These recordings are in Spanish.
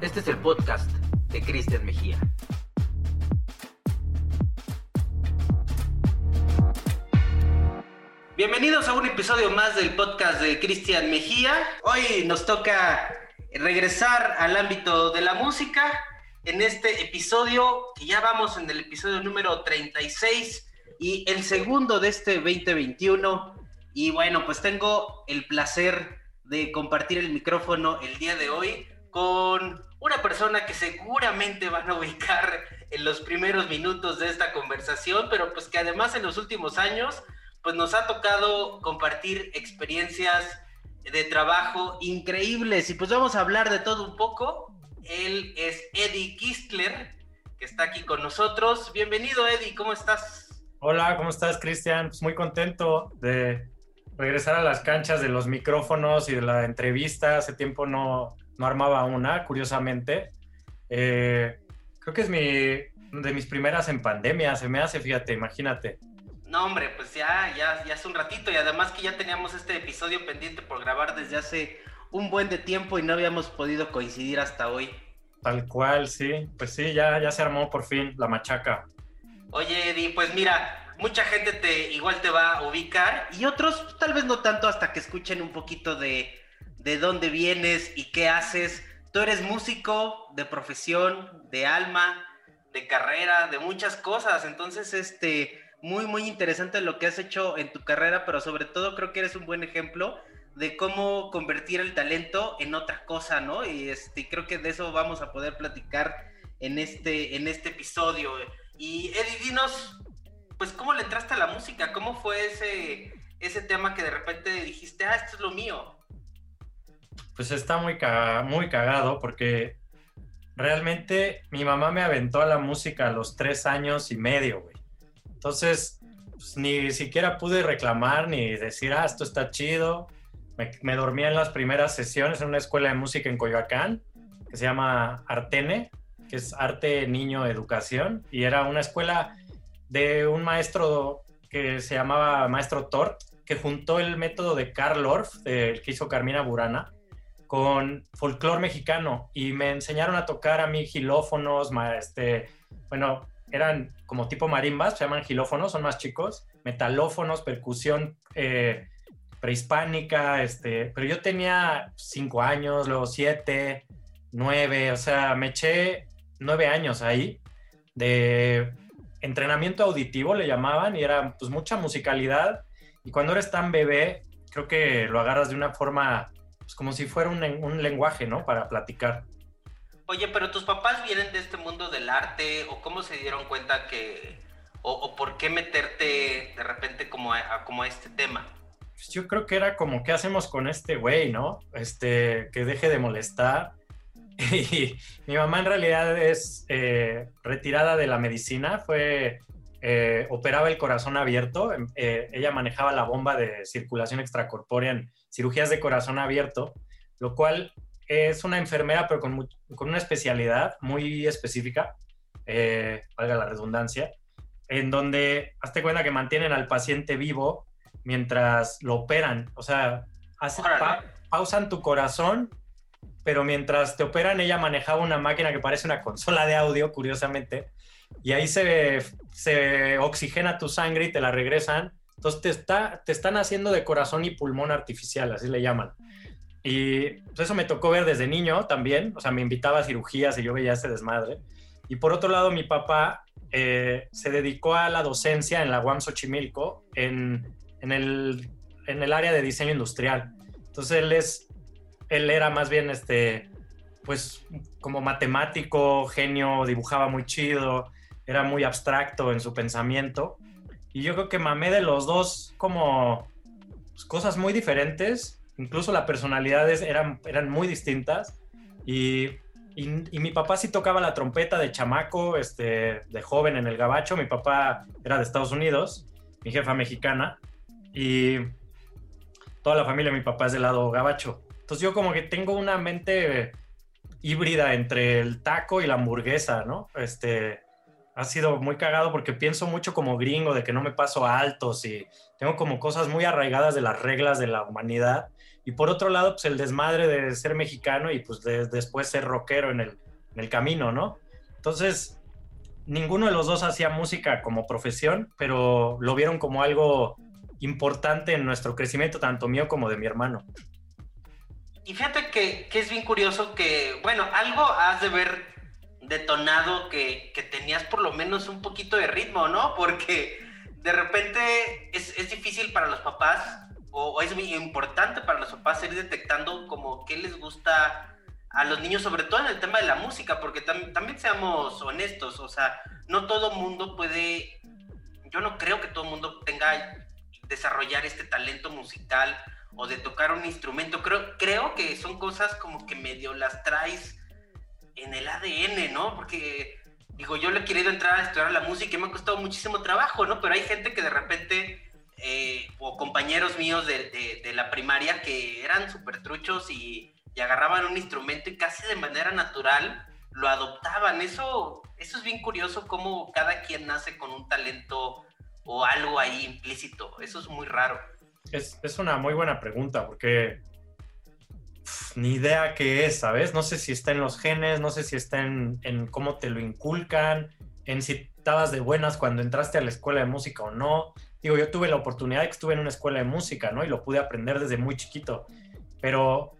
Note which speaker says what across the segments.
Speaker 1: Este es el podcast de Cristian Mejía. Bienvenidos a un episodio más del podcast de Cristian Mejía. Hoy nos toca regresar al ámbito de la música en este episodio, que ya vamos en el episodio número 36 y el segundo de este 2021. Y bueno, pues tengo el placer de compartir el micrófono el día de hoy con una persona que seguramente van a ubicar en los primeros minutos de esta conversación, pero pues que además en los últimos años pues nos ha tocado compartir experiencias de trabajo increíbles y pues vamos a hablar de todo un poco. Él es Eddie Kistler, que está aquí con nosotros. Bienvenido Eddie, ¿cómo estás?
Speaker 2: Hola, ¿cómo estás Cristian? Pues muy contento de regresar a las canchas de los micrófonos y de la entrevista. Hace tiempo no, no armaba una, curiosamente. Eh, creo que es mi, de mis primeras en pandemia, se me hace, fíjate, imagínate.
Speaker 1: No, hombre, pues ya, ya, ya hace un ratito y además que ya teníamos este episodio pendiente por grabar desde hace un buen de tiempo y no habíamos podido coincidir hasta hoy.
Speaker 2: Tal cual, sí. Pues sí, ya, ya se armó por fin la machaca.
Speaker 1: Oye, Eddie, pues mira, mucha gente te igual te va a ubicar y otros tal vez no tanto hasta que escuchen un poquito de, de dónde vienes y qué haces. Tú eres músico de profesión, de alma, de carrera, de muchas cosas. Entonces, este, muy, muy interesante lo que has hecho en tu carrera, pero sobre todo creo que eres un buen ejemplo de cómo convertir el talento en otra cosa, ¿no? Y este, creo que de eso vamos a poder platicar en este, en este episodio. Y Eddie, dinos, pues, ¿cómo le entraste a la música? ¿Cómo fue ese, ese tema que de repente dijiste, ah, esto es lo mío?
Speaker 2: Pues está muy, muy cagado porque realmente mi mamá me aventó a la música a los tres años y medio, güey. Entonces, pues, ni siquiera pude reclamar ni decir, ah, esto está chido. Me, dormía en las primeras sesiones en una escuela de música en Coyoacán, que se llama Artene, que es Arte Niño Educación, y era una escuela de un maestro que se llamaba Maestro Tort, que juntó el método de Karl Orff, el que hizo Carmina Burana, con folclore mexicano. Y me enseñaron a tocar a mí gilófonos, este, bueno, eran como tipo marimbas, se llaman gilófonos, son más chicos, metalófonos, percusión eh, prehispánica, este, pero yo tenía cinco años, luego siete, nueve, o sea, me eché nueve años ahí de entrenamiento auditivo, le llamaban, y era pues mucha musicalidad, y cuando eres tan bebé, creo que lo agarras de una forma, pues como si fuera un, un lenguaje, ¿no? Para platicar.
Speaker 1: Oye, pero tus papás vienen de este mundo del arte o cómo se dieron cuenta que o, por qué meterte de repente como a, como a este tema.
Speaker 2: Pues yo creo que era como qué hacemos con este güey, ¿no? Este que deje de molestar. Y mi mamá en realidad es eh, retirada de la medicina, fue eh, operaba el corazón abierto, em, eh, ella manejaba la bomba de circulación extracorpórea en cirugías de corazón abierto, lo cual es una enfermera, pero con, una especialidad muy específica, valga la redundancia, en donde hazte cuenta que mantienen al paciente vivo mientras lo operan. O sea, pausan tu corazón, pero mientras te operan, ella manejaba una máquina que parece una consola de audio, curiosamente, y ahí se, se oxigena tu sangre y te la regresan. Entonces te, está, te están haciendo de corazón y pulmón artificial, así le llaman. Y pues, eso me tocó ver desde niño también, o sea, me invitaba a cirugías y yo veía ese desmadre. Y por otro lado, mi papá eh, se dedicó a la docencia en la UAM Xochimilco en, en, el, en el área de diseño industrial. Entonces él, es, él era más bien este, pues como matemático, genio, dibujaba muy chido, era muy abstracto en su pensamiento. Y yo creo que mamé de los dos como pues, cosas muy diferentes incluso las personalidades eran, eran muy distintas y, y, mi papá sí tocaba la trompeta de chamaco, este, de joven en el gabacho, mi papá era de Estados Unidos, mi jefa mexicana y toda la familia de mi papá es del lado gabacho. Entonces yo como que tengo una mente híbrida entre el taco y la hamburguesa, ¿no? Este, ha sido muy cagado porque pienso mucho como gringo de que no me paso a altos y tengo como cosas muy arraigadas de las reglas de la humanidad y por otro lado, pues el desmadre de ser mexicano y pues después ser rockero en el, en el camino, ¿no? Entonces, ninguno de los dos hacía música como profesión, pero lo vieron como algo importante en nuestro crecimiento, tanto mío como de mi hermano.
Speaker 1: Y fíjate que, que es bien curioso que, bueno, algo has de ver detonado que, que, tenías por lo menos un poquito de ritmo, ¿no? Porque de repente es, es difícil para los papás, o, es muy importante para los papás ir detectando como qué les gusta a los niños, sobre todo en el tema de la música, porque tam también seamos honestos, o sea, no todo mundo puede, yo no creo que todo mundo tenga desarrollar este talento musical o de tocar un instrumento. Creo, creo que son cosas como que medio las traes en el ADN, ¿no? Porque, digo, yo le he querido entrar a estudiar la música y me ha costado muchísimo trabajo, ¿no? Pero hay gente que de repente, eh, o compañeros míos de, de, de, la primaria que eran súper truchos y, y, agarraban un instrumento y casi de manera natural lo adoptaban. Eso, eso es bien curioso, cómo cada quien nace con un talento o algo ahí implícito. Eso es muy raro.
Speaker 2: Es, es una muy buena pregunta porque ni idea qué es, ¿sabes? No sé si está en los genes, no sé si está en, en, cómo te lo inculcan, en si estabas de buenas cuando entraste a la escuela de música o no. Digo, yo tuve la oportunidad de que estuve en una escuela de música, ¿no? Y lo pude aprender desde muy chiquito. Pero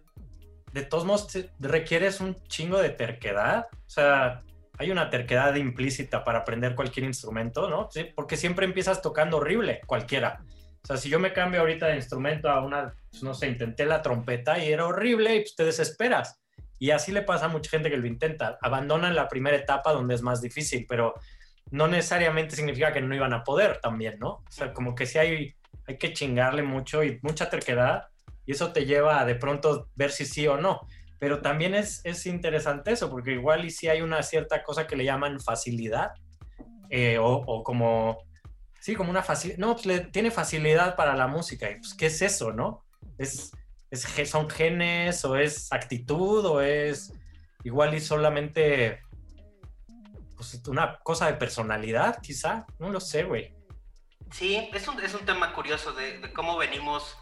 Speaker 2: de todos modos requieres un chingo de terquedad. O sea, hay una terquedad implícita para aprender cualquier instrumento, ¿no? Sí, porque siempre empiezas tocando horrible, cualquiera. Sea, si yo me cambio ahorita de instrumento a una, pues, no sé, intenté la trompeta y era horrible y pues te desesperas. Y así le pasa a mucha gente que lo intenta. Abandonan la primera etapa donde es más difícil, pero no necesariamente significa que no iban a poder también, ¿no? O sea, como que sí hay, hay que chingarle mucho y mucha terquedad y eso te lleva a de pronto ver si sí o no. Pero también es, es interesante eso, porque igual y si hay una cierta cosa que le llaman facilidad eh, o, o como Sí, como una facilidad. No, pues tiene facilidad para la música. Y pues, ¿qué es eso, no? ¿Es, es, ¿Son genes o es actitud o es igual y solamente pues, una cosa de personalidad, quizá? No lo sé, güey.
Speaker 1: Sí, es un, es un tema curioso de, de, cómo venimos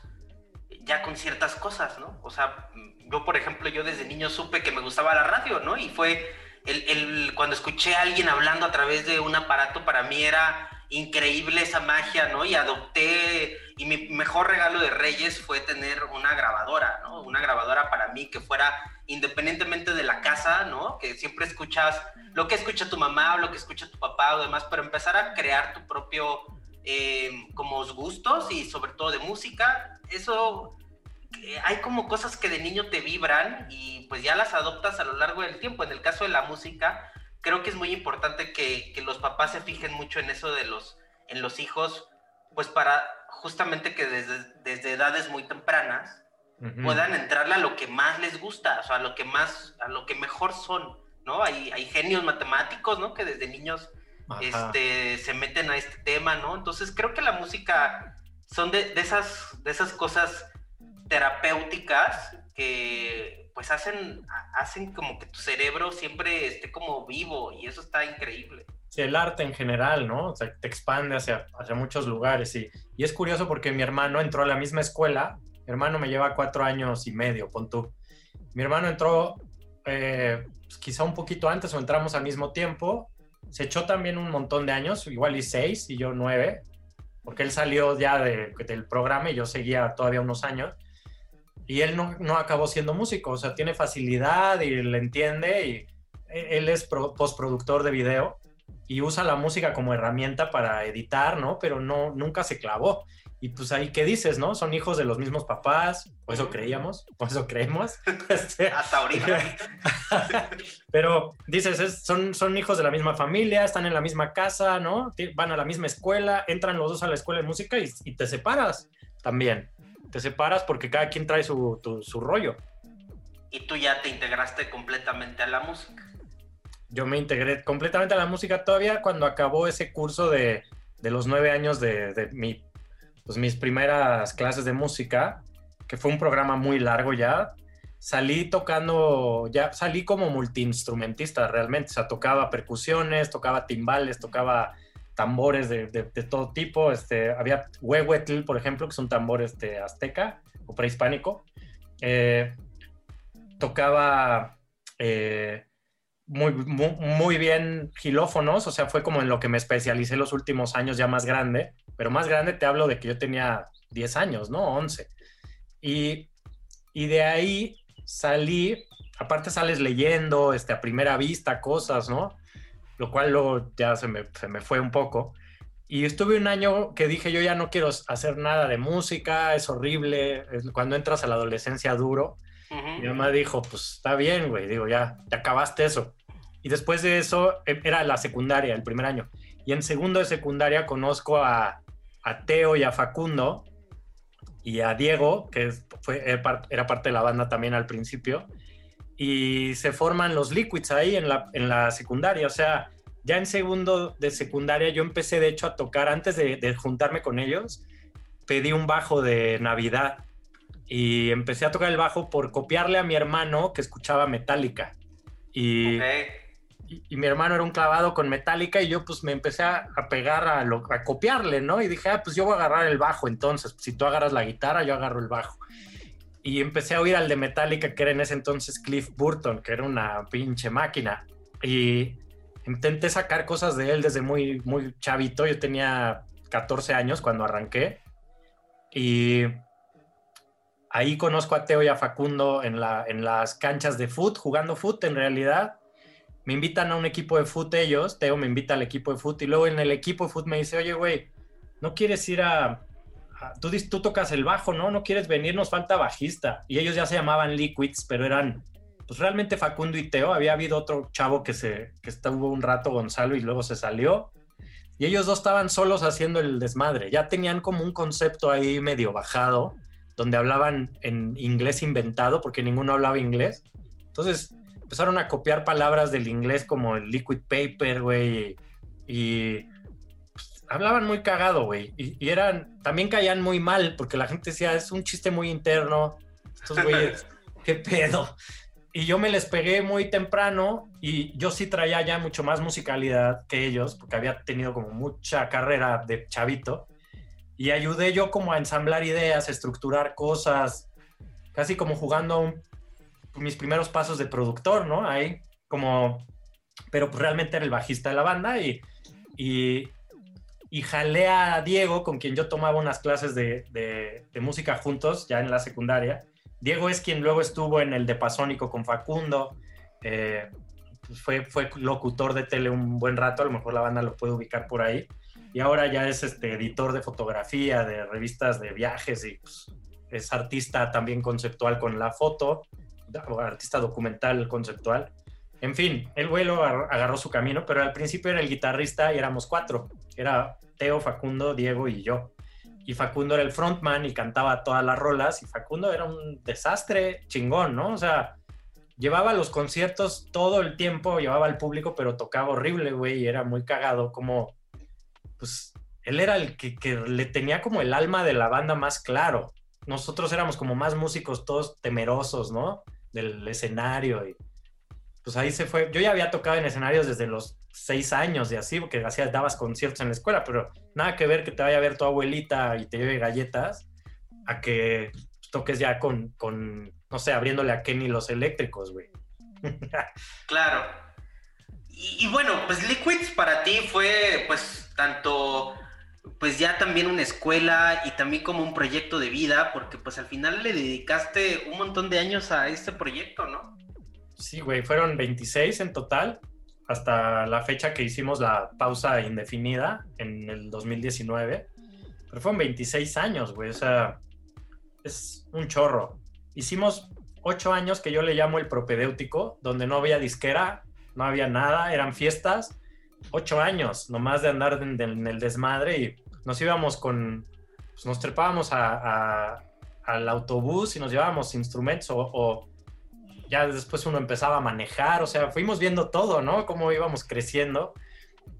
Speaker 1: ya con ciertas cosas, ¿no? O sea, yo, por ejemplo, yo desde niño supe que me gustaba la radio, ¿no? Y fue el, el, cuando escuché a alguien hablando a través de un aparato, para mí era increíble esa magia, ¿no? Y adopté, y mi mejor regalo de Reyes fue tener una grabadora, ¿no? Una grabadora para mí que fuera independientemente de la casa, ¿no? Que siempre escuchas lo que escucha tu mamá o lo que escucha tu papá o demás, pero empezar a crear tu propio, eh, como gustos y sobre todo de música, eso eh, hay como cosas que de niño te vibran y pues ya las adoptas a lo largo del tiempo. En el caso de la música, creo que es muy importante que, que, los papás se fijen mucho en eso de los, en los hijos, pues para justamente que desde, desde edades muy tempranas uh -huh. puedan entrarle a lo que más les gusta, o sea, a lo que más, a lo que mejor son, ¿no? Hay, hay genios matemáticos, ¿no? Que desde niños este, se meten a este tema, ¿no? Entonces creo que la música son de, de esas, de esas cosas terapéuticas que pues hacen, hacen como que tu cerebro siempre esté como vivo y eso está increíble.
Speaker 2: Sí, el arte en general, ¿no? O sea, te expande hacia, hacia muchos lugares y, y es curioso porque mi hermano entró a la misma escuela, mi hermano me lleva cuatro años y medio, pon tú. Mi hermano entró eh, pues quizá un poquito antes o entramos al mismo tiempo, se echó también un montón de años, igual y seis y yo nueve, porque él salió ya de, del programa y yo seguía todavía unos años y él no, no, acabó siendo músico, o sea, tiene facilidad y le entiende y e, él es pro, postproductor de video y usa la música como herramienta para editar, ¿no? Pero no, nunca se clavó. Y pues ahí, ¿qué dices, no? Son hijos de los mismos papás, por eso creíamos, por eso creemos.
Speaker 1: Este, Hasta ahorita.
Speaker 2: Pero dices, es, son, son hijos de la misma familia, están en la misma casa, ¿no? Van a la misma escuela, entran los dos a la escuela de música y, y te separas también te separas porque cada quien trae su, tu, su rollo.
Speaker 1: Y tú ya te integraste completamente a la música.
Speaker 2: Yo me integré completamente a la música todavía cuando acabó ese curso de, de los nueve años de, de mi, pues, mis primeras clases de música, que fue un programa muy largo ya. Salí tocando, ya salí como multiinstrumentista realmente, o sea, tocaba percusiones, tocaba timbales, tocaba tambores de, todo tipo. Este, había huehuetl, por ejemplo, que es un tambor este, azteca o prehispánico. eh, tocaba eh, muy, muy, muy, bien gilófonos, o sea, fue como en lo que me especialicé los últimos años ya más grande, pero más grande te hablo de que yo tenía 10 años, ¿no? 11. Y, y de ahí salí, aparte sales leyendo este, a primera vista cosas, ¿no? Lo cual luego ya se me, se me fue un poco. Y estuve un año que dije, yo ya no quiero hacer nada de música, es horrible, cuando entras a la adolescencia duro. Mi mamá dijo, pues está bien, güey, digo, ya, te acabaste eso. Y después de eso e, era la secundaria, el primer año. Y en segundo de secundaria conozco a, a Teo y a Facundo y a Diego, que fue, era parte de la banda también al principio. Y se forman los Liquids ahí en la, en la secundaria. O sea, ya en segundo de secundaria yo empecé de hecho a tocar, antes de, de juntarme con ellos, pedí un bajo de Navidad y empecé a tocar el bajo por copiarle a mi hermano que escuchaba Metallica. Y, y, mi hermano era un clavado con Metallica y yo pues me empecé a, pegar a, lo, a copiarle, ¿no? Y dije, ah, pues yo voy a agarrar el bajo entonces, si tú agarras la guitarra, yo agarro el bajo. Y empecé a oír al de Metallica, que era en ese entonces Cliff Burton, que era una pinche máquina. Y intenté sacar cosas de él desde muy, muy chavito. Yo tenía 14 años cuando arranqué. Y Ahí conozco a Teo y a Facundo en, la, en las canchas de foot, jugando foot en realidad. Me invitan a un equipo de foot ellos, Teo me invita al equipo de foot y luego en el equipo de foot me dice, oye, güey, ¿no quieres ir a... tú, tú tocas el bajo, ¿no? ¿No quieres venir? Nos falta bajista. Y ellos ya se llamaban Liquids, pero eran, pues realmente Facundo y Teo. Había habido otro chavo que, se, que estuvo un rato, Gonzalo, y luego se salió. Y ellos dos estaban solos haciendo el desmadre. Ya tenían como un concepto ahí medio bajado donde hablaban en inglés inventado, porque ninguno hablaba inglés. Entonces empezaron a copiar palabras del inglés como el liquid paper, güey, y hablaban muy cagado, güey, y, eran, también caían muy mal, porque la gente decía, es un chiste muy interno, estos güeyes, qué pedo. Y yo me les pegué muy temprano y yo sí traía ya mucho más musicalidad que ellos, porque había tenido como mucha carrera de chavito y ayudé yo como a ensamblar ideas, estructurar cosas, casi como jugando mis primeros pasos de productor, ¿no? Ahí como, pero pues realmente era el bajista de la banda y, y, y jalé a Diego, con quien yo tomaba unas clases de, de, música juntos, ya en la secundaria. Diego es quien luego estuvo en el de Pasónico con Facundo, eh, pues fue, fue locutor de tele un buen rato, a lo mejor la banda lo puede ubicar por ahí y ahora ya es este editor de fotografía, de revistas de viajes y pues, es artista también conceptual con la foto, artista documental conceptual. En fin, el vuelo agarró su camino, pero al principio era el guitarrista y éramos cuatro. Era Teo, Facundo, Diego y yo. Y Facundo era el frontman y cantaba todas las rolas y Facundo era un desastre chingón, ¿no? O sea, llevaba los conciertos todo el tiempo, llevaba al público, pero tocaba horrible, güey, y era muy cagado como pues él era el que, le tenía como el alma de la banda más claro. Nosotros éramos como más músicos todos temerosos, ¿no? Del escenario y pues ahí se fue. Yo ya había tocado en escenarios desde los seis años y así, porque hacías, dabas conciertos en la escuela, pero nada que ver que te vaya a ver tu abuelita y te lleve galletas a que toques ya con, con no sé, abriéndole a Kenny los eléctricos, güey.
Speaker 1: claro. Y, y, bueno, pues Liquids para ti fue, pues, tanto pues ya también una escuela y también como un proyecto de vida, porque pues al final le dedicaste un montón de años a este proyecto, ¿no?
Speaker 2: Sí, güey, fueron 26 en total hasta la fecha que hicimos la pausa indefinida en el 2019. Pero fueron 26 años, güey, o sea, es un chorro. Hicimos 8 años que yo le llamo el propedéutico, donde no había disquera, no había nada, eran fiestas ocho años nomás de andar en, el desmadre y nos íbamos con, pues nos trepábamos al autobús y nos llevábamos instrumentos o, ya después uno empezaba a manejar, o sea, fuimos viendo todo, ¿no? Cómo íbamos creciendo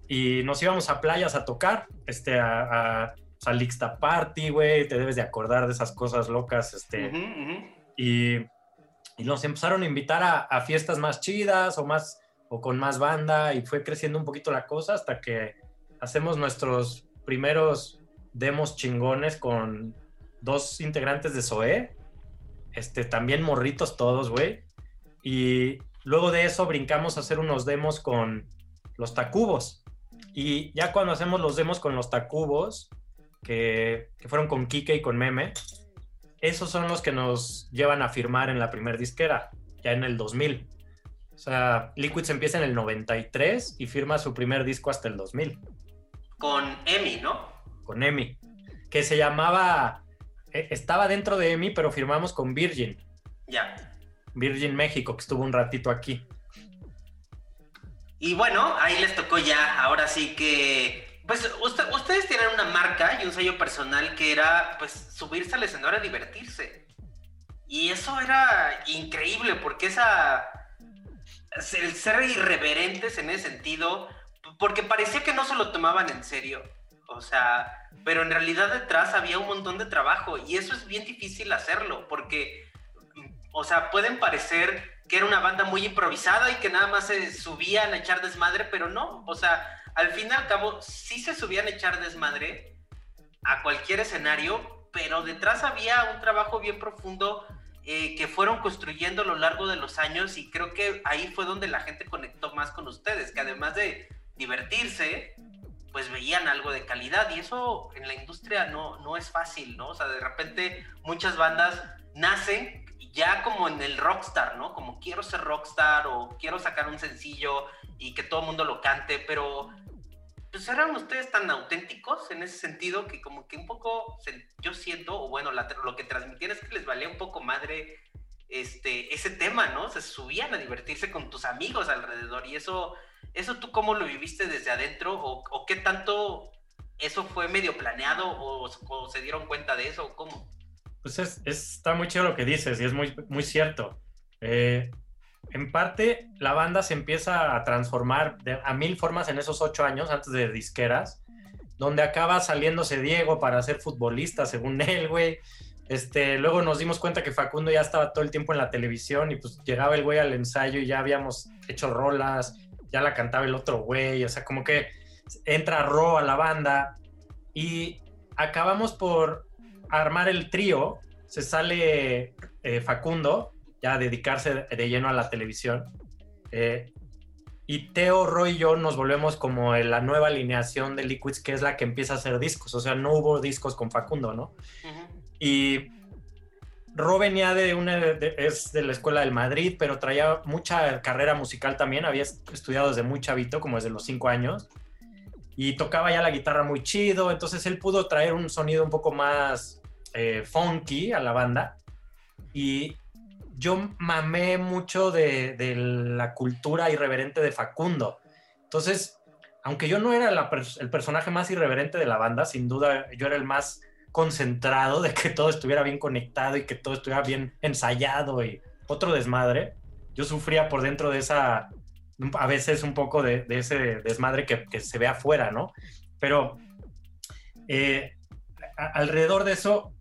Speaker 2: y nos íbamos a playas a tocar, este, a, a, a Party, güey, te debes de acordar de esas cosas locas, este, Y, y, nos empezaron a invitar a, a fiestas más chidas o más o con más banda y fue creciendo un poquito la cosa hasta que hacemos nuestros primeros demos chingones con dos integrantes de SOE este, también morritos todos, güey. Y luego de eso brincamos a hacer unos demos con los Tacubos. Y ya cuando hacemos los demos con los Tacubos, que, que fueron con Kike y con Meme, esos son los que nos llevan a firmar en la primer disquera, ya en el 2000. O sea, Liquids empieza en el 93 y firma su primer disco hasta el 2000.
Speaker 1: Con Emi, ¿no?
Speaker 2: Con Emi. Que se llamaba. eh, Estaba dentro de Emi, pero firmamos con Virgin.
Speaker 1: Ya.
Speaker 2: Virgin México, que estuvo un ratito aquí.
Speaker 1: Y bueno, ahí les tocó ya, ahora sí que. Pues usted- ustedes tienen una marca y un sello personal que era, pues, subirse al escenario a divertirse. Y eso era increíble, porque esa. El ser irreverentes en ese sentido, porque parecía que no se lo tomaban en serio. O sea, pero en realidad detrás había un montón de trabajo y eso es bien difícil hacerlo, porque, o sea, pueden parecer que era una banda muy improvisada y que nada más se subían a echar desmadre, pero no, o sea, al fin y al cabo sí se subían a echar desmadre a cualquier escenario, pero detrás había un trabajo bien profundo eh, que fueron construyendo a lo largo de los años y creo que ahí fue donde la gente conectó más con ustedes, que además de divertirse, pues veían algo de calidad y eso en la industria no, no es fácil, ¿no? O sea, de repente muchas bandas nacen ya como en el rockstar, ¿no? Como quiero ser rockstar o quiero sacar un sencillo y que todo el mundo lo cante, pero pues eran ustedes tan auténticos en ese sentido que como que un poco yo siento, o bueno, la- lo que transmitían es que les valía un poco madre este, ese tema, ¿no? Se subían a divertirse con tus amigos alrededor y eso, eso tú cómo lo viviste desde adentro o, o qué tanto eso fue medio planeado o, o se dieron cuenta de eso o cómo.
Speaker 2: Pues es, es- está muy chido lo que dices y es muy, muy cierto. Eh, en parte, la banda se empieza a transformar a mil formas en esos ocho años antes de disqueras, donde acaba saliéndose Diego para ser futbolista, según él, güey. Este, luego nos dimos cuenta que Facundo ya estaba todo el tiempo en la televisión y pues llegaba el güey al ensayo y ya habíamos hecho rolas, ya la cantaba el otro güey, o sea, como que entra Ro a la banda y acabamos por armar el trío, se sale eh, Facundo, ya a dedicarse de lleno a la televisión. eh, y Teo, Roy y yo nos volvemos como la nueva alineación de Liquids, que es la que empieza a hacer discos. O sea, no hubo discos con Facundo, ¿no? Y Ro venía de una, de- es de la escuela del Madrid, pero traía mucha carrera musical también. Había estudiado desde muy chavito, como desde los cinco años. Y tocaba ya la guitarra muy chido. Entonces él pudo traer un sonido un poco más eh, funky a la banda. Y yo mamé mucho de, de la cultura irreverente de Facundo. Entonces, aunque yo no era la el personaje más irreverente de la banda, sin duda yo era el más concentrado de que todo estuviera bien conectado y que todo estuviera bien ensayado y otro desmadre. Yo sufría por dentro de esa, a veces un poco de, de ese desmadre que, que se ve afuera, ¿no? Pero eh, a- alrededor de eso,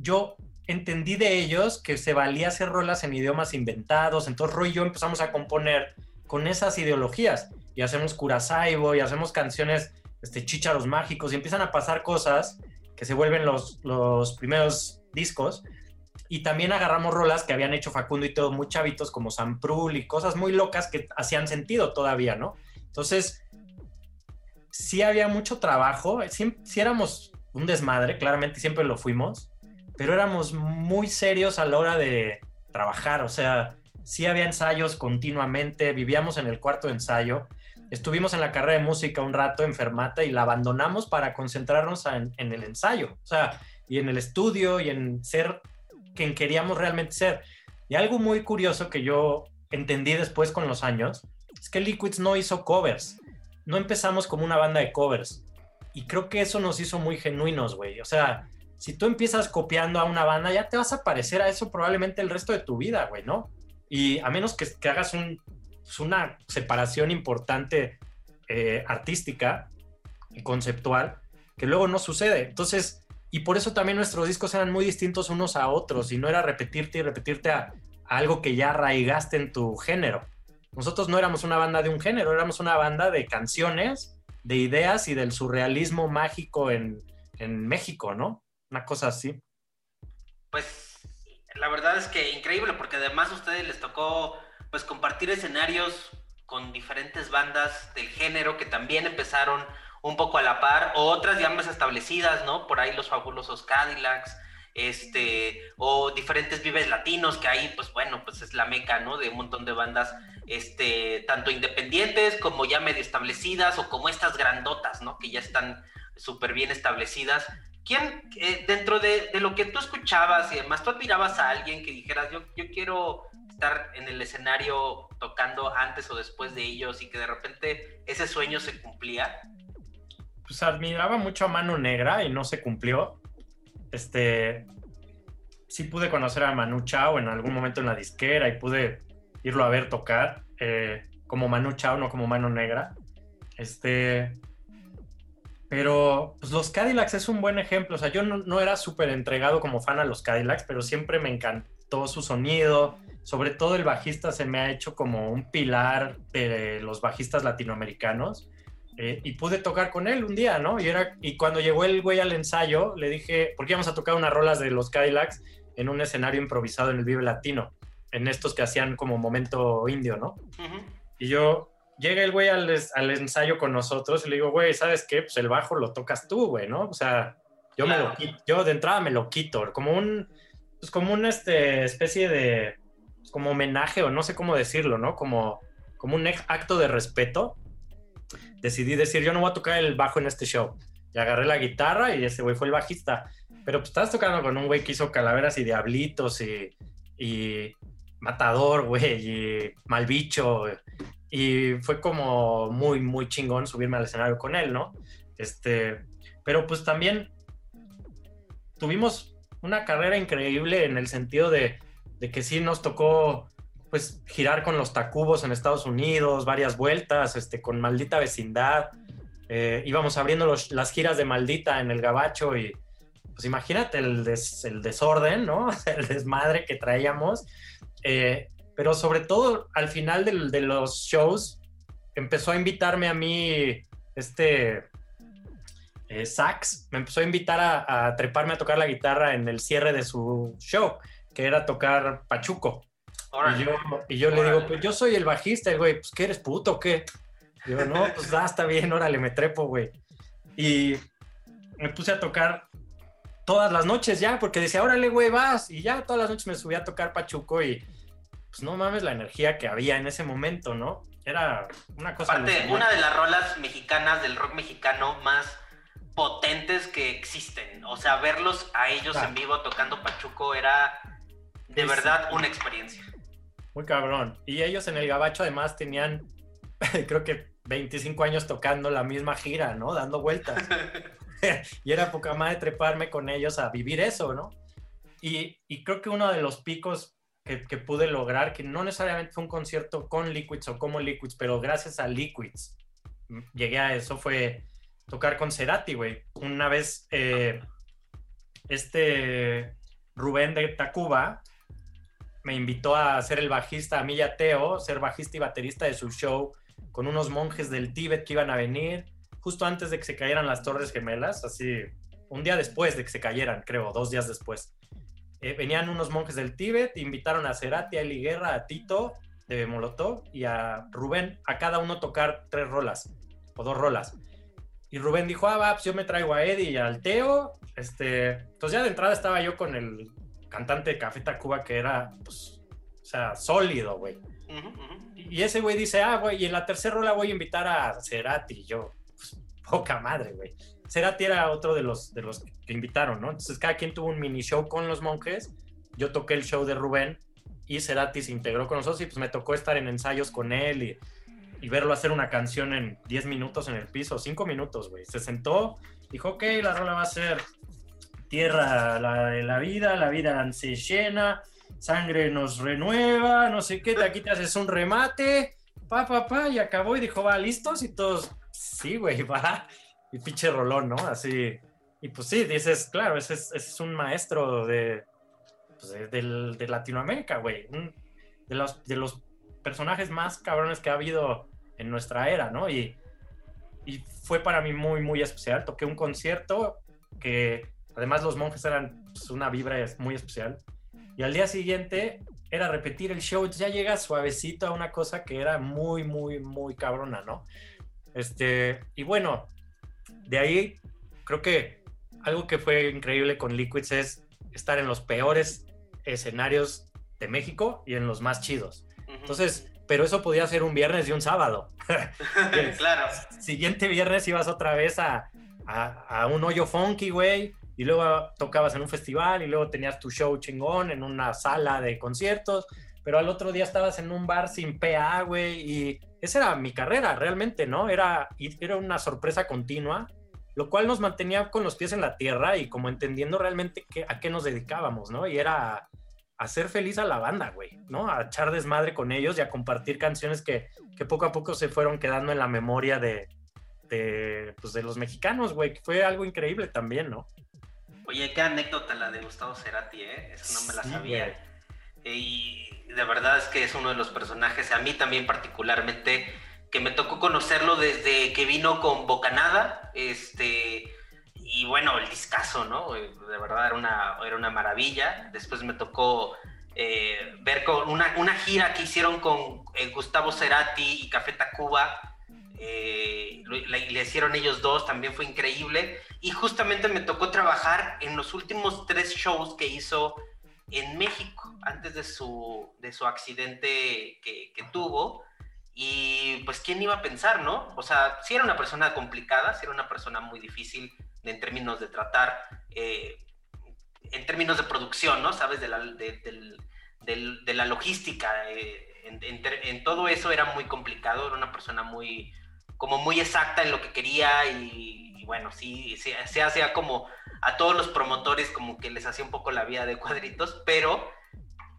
Speaker 2: yo entendí de ellos que se valía hacer rolas en idiomas inventados, entonces Roy y yo empezamos a componer con esas ideologías y hacemos Curasaibo y hacemos canciones, este, chícharos mágicos y empiezan a pasar cosas que se vuelven los, los primeros discos y también agarramos rolas que habían hecho Facundo y todo muy chavitos como Samprul y cosas muy locas que hacían sentido todavía, ¿no? Entonces, sí había mucho trabajo, sí, sí éramos un desmadre, claramente siempre lo fuimos, pero éramos muy serios a la hora de trabajar, o sea, sí había ensayos continuamente, vivíamos en el cuarto de ensayo, estuvimos en la carrera de música un rato enfermata y la abandonamos para concentrarnos en, el ensayo, o sea, y en el estudio y en ser quien queríamos realmente ser. Y algo muy curioso que yo entendí después con los años es que Liquids no hizo covers, no empezamos como una banda de covers. Y creo que eso nos hizo muy genuinos, güey. O sea, si tú empiezas copiando a una banda, ya te vas a parecer a eso probablemente el resto de tu vida, güey, ¿no? Y a menos que, hagas pues, una separación importante eh, artística y conceptual, que luego no sucede. Entonces, y por eso también nuestros discos eran muy distintos unos a otros y no era repetirte y repetirte a, algo que ya arraigaste en tu género. Nosotros no éramos una banda de un género, éramos una banda de canciones, de ideas y del surrealismo mágico en México, ¿no? Una cosa así.
Speaker 1: Pues la verdad es que increíble, porque además a ustedes les tocó pues compartir escenarios con diferentes bandas del género que también empezaron un poco a la par, o otras ya más establecidas, ¿no? Por ahí los fabulosos Cadillacs, este, o diferentes vives latinos, que ahí, pues bueno, pues es la meca, ¿no? De un montón de bandas, este, tanto independientes como ya medio establecidas, o como estas grandotas, ¿no? Que ya están súper bien establecidas. ¿Quién, eh, dentro de, lo que tú escuchabas y además, tú admirabas a alguien que dijeras, yo, yo quiero estar en el escenario tocando antes o después de ellos y que de repente ese sueño se cumplía?
Speaker 2: Pues admiraba mucho a Mano Negra y no se cumplió. Este, sí pude conocer a Manu Chao en algún momento en la disquera y pude irlo a ver tocar eh, como Manu Chao, no como Mano Negra. Este, pero pues, los Cadillacs es un buen ejemplo. O sea, yo no, era súper entregado como fan a los Cadillacs, pero siempre me encantó su sonido. Sobre todo el bajista se me ha hecho como un pilar de los bajistas latinoamericanos. Eh, y pude tocar con él un día, ¿no? Y, era, y cuando llegó el güey al ensayo, le dije, porque íbamos a tocar unas rolas de los Cadillacs en un escenario improvisado en el Vive Latino, en estos que hacían como momento indio, ¿no? Y yo, llega el güey al, ensayo con nosotros y le digo, güey, ¿sabes qué? Pues el bajo lo tocas tú, güey, ¿no? O sea, yo me lo quito, yo de entrada me lo quito, como un, pues como una este, especie de, pues como homenaje o no sé cómo decirlo, ¿no? Como, como un acto de respeto. Decidí decir, yo no voy a tocar el bajo en este show. Y agarré la guitarra y ese güey fue el bajista. Pero pues estabas tocando con un güey que hizo calaveras y diablitos y, y matador, güey, y mal bicho y fue como muy, muy chingón subirme al escenario con él, ¿no? Este, pero pues también tuvimos una carrera increíble en el sentido de, que sí nos tocó pues girar con los Tacubos en Estados Unidos, varias vueltas, este, con Maldita Vecindad. Eh, íbamos abriendo las giras de Maldita en el Gabacho y pues imagínate el, el desorden, ¿no? el desmadre que traíamos. Eh, pero sobre todo al final de, los shows empezó a invitarme a mí este eh, Sax, me empezó a invitar a, treparme a tocar la guitarra en el cierre de su show, que era tocar Pachuco. Y yo, le digo, pues yo soy el bajista, el güey, pues ¿qué eres puto o qué? Y yo, no, pues da, está bien, órale, me trepo, güey. Y me puse a tocar todas las noches ya, porque decía, órale, güey, vas. Y ya todas las noches me subí a tocar Pachuco y pues no mames la energía que había en ese momento, ¿no? Era una cosa...
Speaker 1: Aparte, una de las rolas mexicanas del rock mexicano más potentes que existen. O sea, verlos a ellos en vivo tocando Pachuco era de verdad una experiencia.
Speaker 2: Muy cabrón. Y ellos en el Gabacho además tenían, creo que 25 años tocando la misma gira, ¿no? Dando vueltas. y era poca madre treparme con ellos a vivir eso, ¿no? Y, y creo que uno de los picos que, pude lograr, que no necesariamente fue un concierto con Liquids o como Liquids, pero gracias a Liquids llegué a eso, fue tocar con Cerati, güey. Una vez eh, este Rubén de Tacuba me invitó a ser el bajista, a mí y a Teo, ser bajista y baterista de su show con unos monjes del Tíbet que iban a venir justo antes de que se cayeran las Torres Gemelas, así un día después de que se cayeran, creo, dos días después. Eh, venían unos monjes del Tíbet, invitaron a Cerati, a Eli Guerra, a Tito de Molotov y a Rubén a cada uno tocar tres rolas o dos rolas. Y Rubén dijo, ah, va, pues yo me traigo a Eddie y al Teo. Este, entonces ya de entrada estaba yo con el cantante de Café Tacuba que era, pues, o sea, sólido, güey. Y ese güey dice, ah, güey, y en la tercera rola voy a invitar a Cerati. Y yo, pues, poca madre, güey. Cerati era otro de los, de los que invitaron, ¿no? Entonces cada quien tuvo un mini show con los monjes. Yo toqué el show de Rubén y Cerati se integró con nosotros y pues me tocó estar en ensayos con él y, y verlo hacer una canción en 10 minutos en el piso, 5 minutos, güey. Se sentó, dijo, ok, la rola va a ser tierra la de la vida, la vida se llena, sangre nos renueva, no sé qué, aquí te haces un remate, pa, pa, pa, y acabó y dijo, va, listos y todos, sí, güey, va y pinche rolón, ¿no? Así. Y pues sí, dices, claro, ese es, un maestro de, pues de, Latinoamérica, güey. De los, de los personajes más cabrones que ha habido en nuestra era, ¿no? Y, y fue para mí muy, muy especial. Toqué un concierto que además los monjes eran pues, una vibra muy especial. y al día siguiente era repetir el show, ya llega suavecito a una cosa que era muy, muy, muy cabrona, ¿no? Este, y bueno, de ahí creo que algo que fue increíble con Liquids es estar en los peores escenarios de México y en los más chidos. Entonces, pero eso podía ser un viernes y un sábado.
Speaker 1: claro.
Speaker 2: Siguiente viernes ibas otra vez a, a, a un hoyo funky, güey, y luego tocabas en un festival y luego tenías tu show chingón en una sala de conciertos, pero al otro día estabas en un bar sin PA, güey, y esa era mi carrera realmente, ¿no? Era, era una sorpresa continua, lo cual nos mantenía con los pies en la tierra y como entendiendo realmente a qué nos dedicábamos, ¿no? Y era hacer feliz a la banda, güey, ¿no? A echar desmadre con ellos y a compartir canciones que, que poco a poco se fueron quedando en la memoria de, de, pues, de los mexicanos, güey, que fue algo increíble también, ¿no?
Speaker 1: Oye, qué anécdota la de Gustavo Cerati, ¿eh? Eso no me la sabía. Y de verdad es que es uno de los personajes, a mí también particularmente, que me tocó conocerlo desde que vino con Bocanada, este, y bueno, el discazo, ¿no? De verdad era una, era una maravilla. Después me tocó eh, ver con una, una, gira que hicieron con eh, Gustavo Cerati y Café Tacuba, eh, le, hicieron ellos dos, también fue increíble. Y justamente me tocó trabajar en los últimos tres shows que hizo en México, antes de su, de su accidente que, tuvo. Y pues, ¿quién iba a pensar, no? O sea, si era una persona complicada, si era una persona muy difícil en términos de tratar, eh, en términos de producción, ¿no? Sabes, de la, de, la logística. Eh, en, todo eso era muy complicado, era una persona muy, como muy exacta en lo que quería y, bueno, sí, se, hacía como a todos los promotores como que les hacía un poco la vida de cuadritos, pero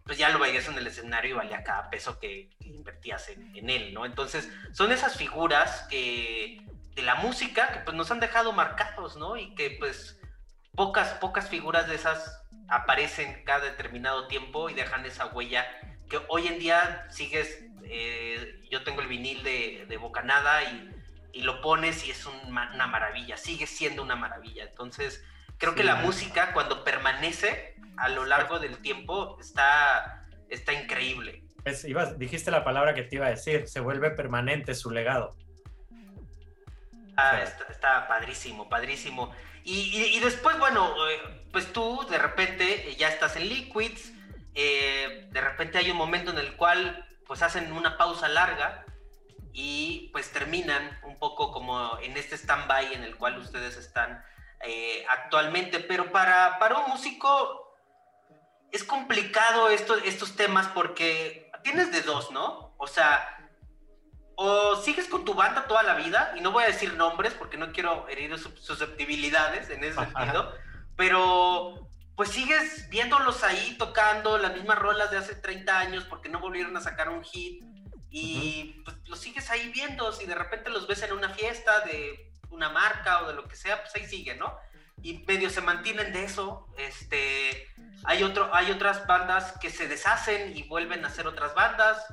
Speaker 1: pues ya lo veías en el escenario y valía cada peso que, invertías en, él, ¿no? Entonces, son esas figuras que de la música que pues nos han dejado marcados, ¿no? Y que pues pocas, pocas figuras de esas aparecen cada determinado tiempo y dejan esa huella que hoy en día sigues eh, yo tengo el vinil de, de Bocanada y, y, lo pones y es una maravilla, sigue siendo una maravilla. Entonces, creo que la música cuando permanece a lo largo del tiempo está, está increíble.
Speaker 2: ibas, dijiste la palabra que te iba a decir, se vuelve permanente su legado.
Speaker 1: Ah, está, padrísimo, padrísimo. Y, y, después, bueno, eh, pues tú de repente ya estás en Liquids, eh, de repente hay un momento en el cual pues hacen una pausa larga y pues terminan un poco como en este stand-by en el cual ustedes están eh, actualmente. Pero para, para un músico es complicado esto, estos temas porque tienes de dos, ¿no? O sea, o sigues con tu banda toda la vida, y no voy a decir nombres porque no quiero herir susceptibilidades en ese sentido, pero pues sigues viéndolos ahí tocando las mismas rolas de hace 30 años porque no volvieron a sacar un hit y pues los sigues ahí viendo, si de repente los ves en una fiesta de una marca o de lo que sea, pues ahí siguen, ¿no? Y medio se mantienen de eso, este, hay, otro, hay otras bandas que se deshacen y vuelven a hacer otras bandas,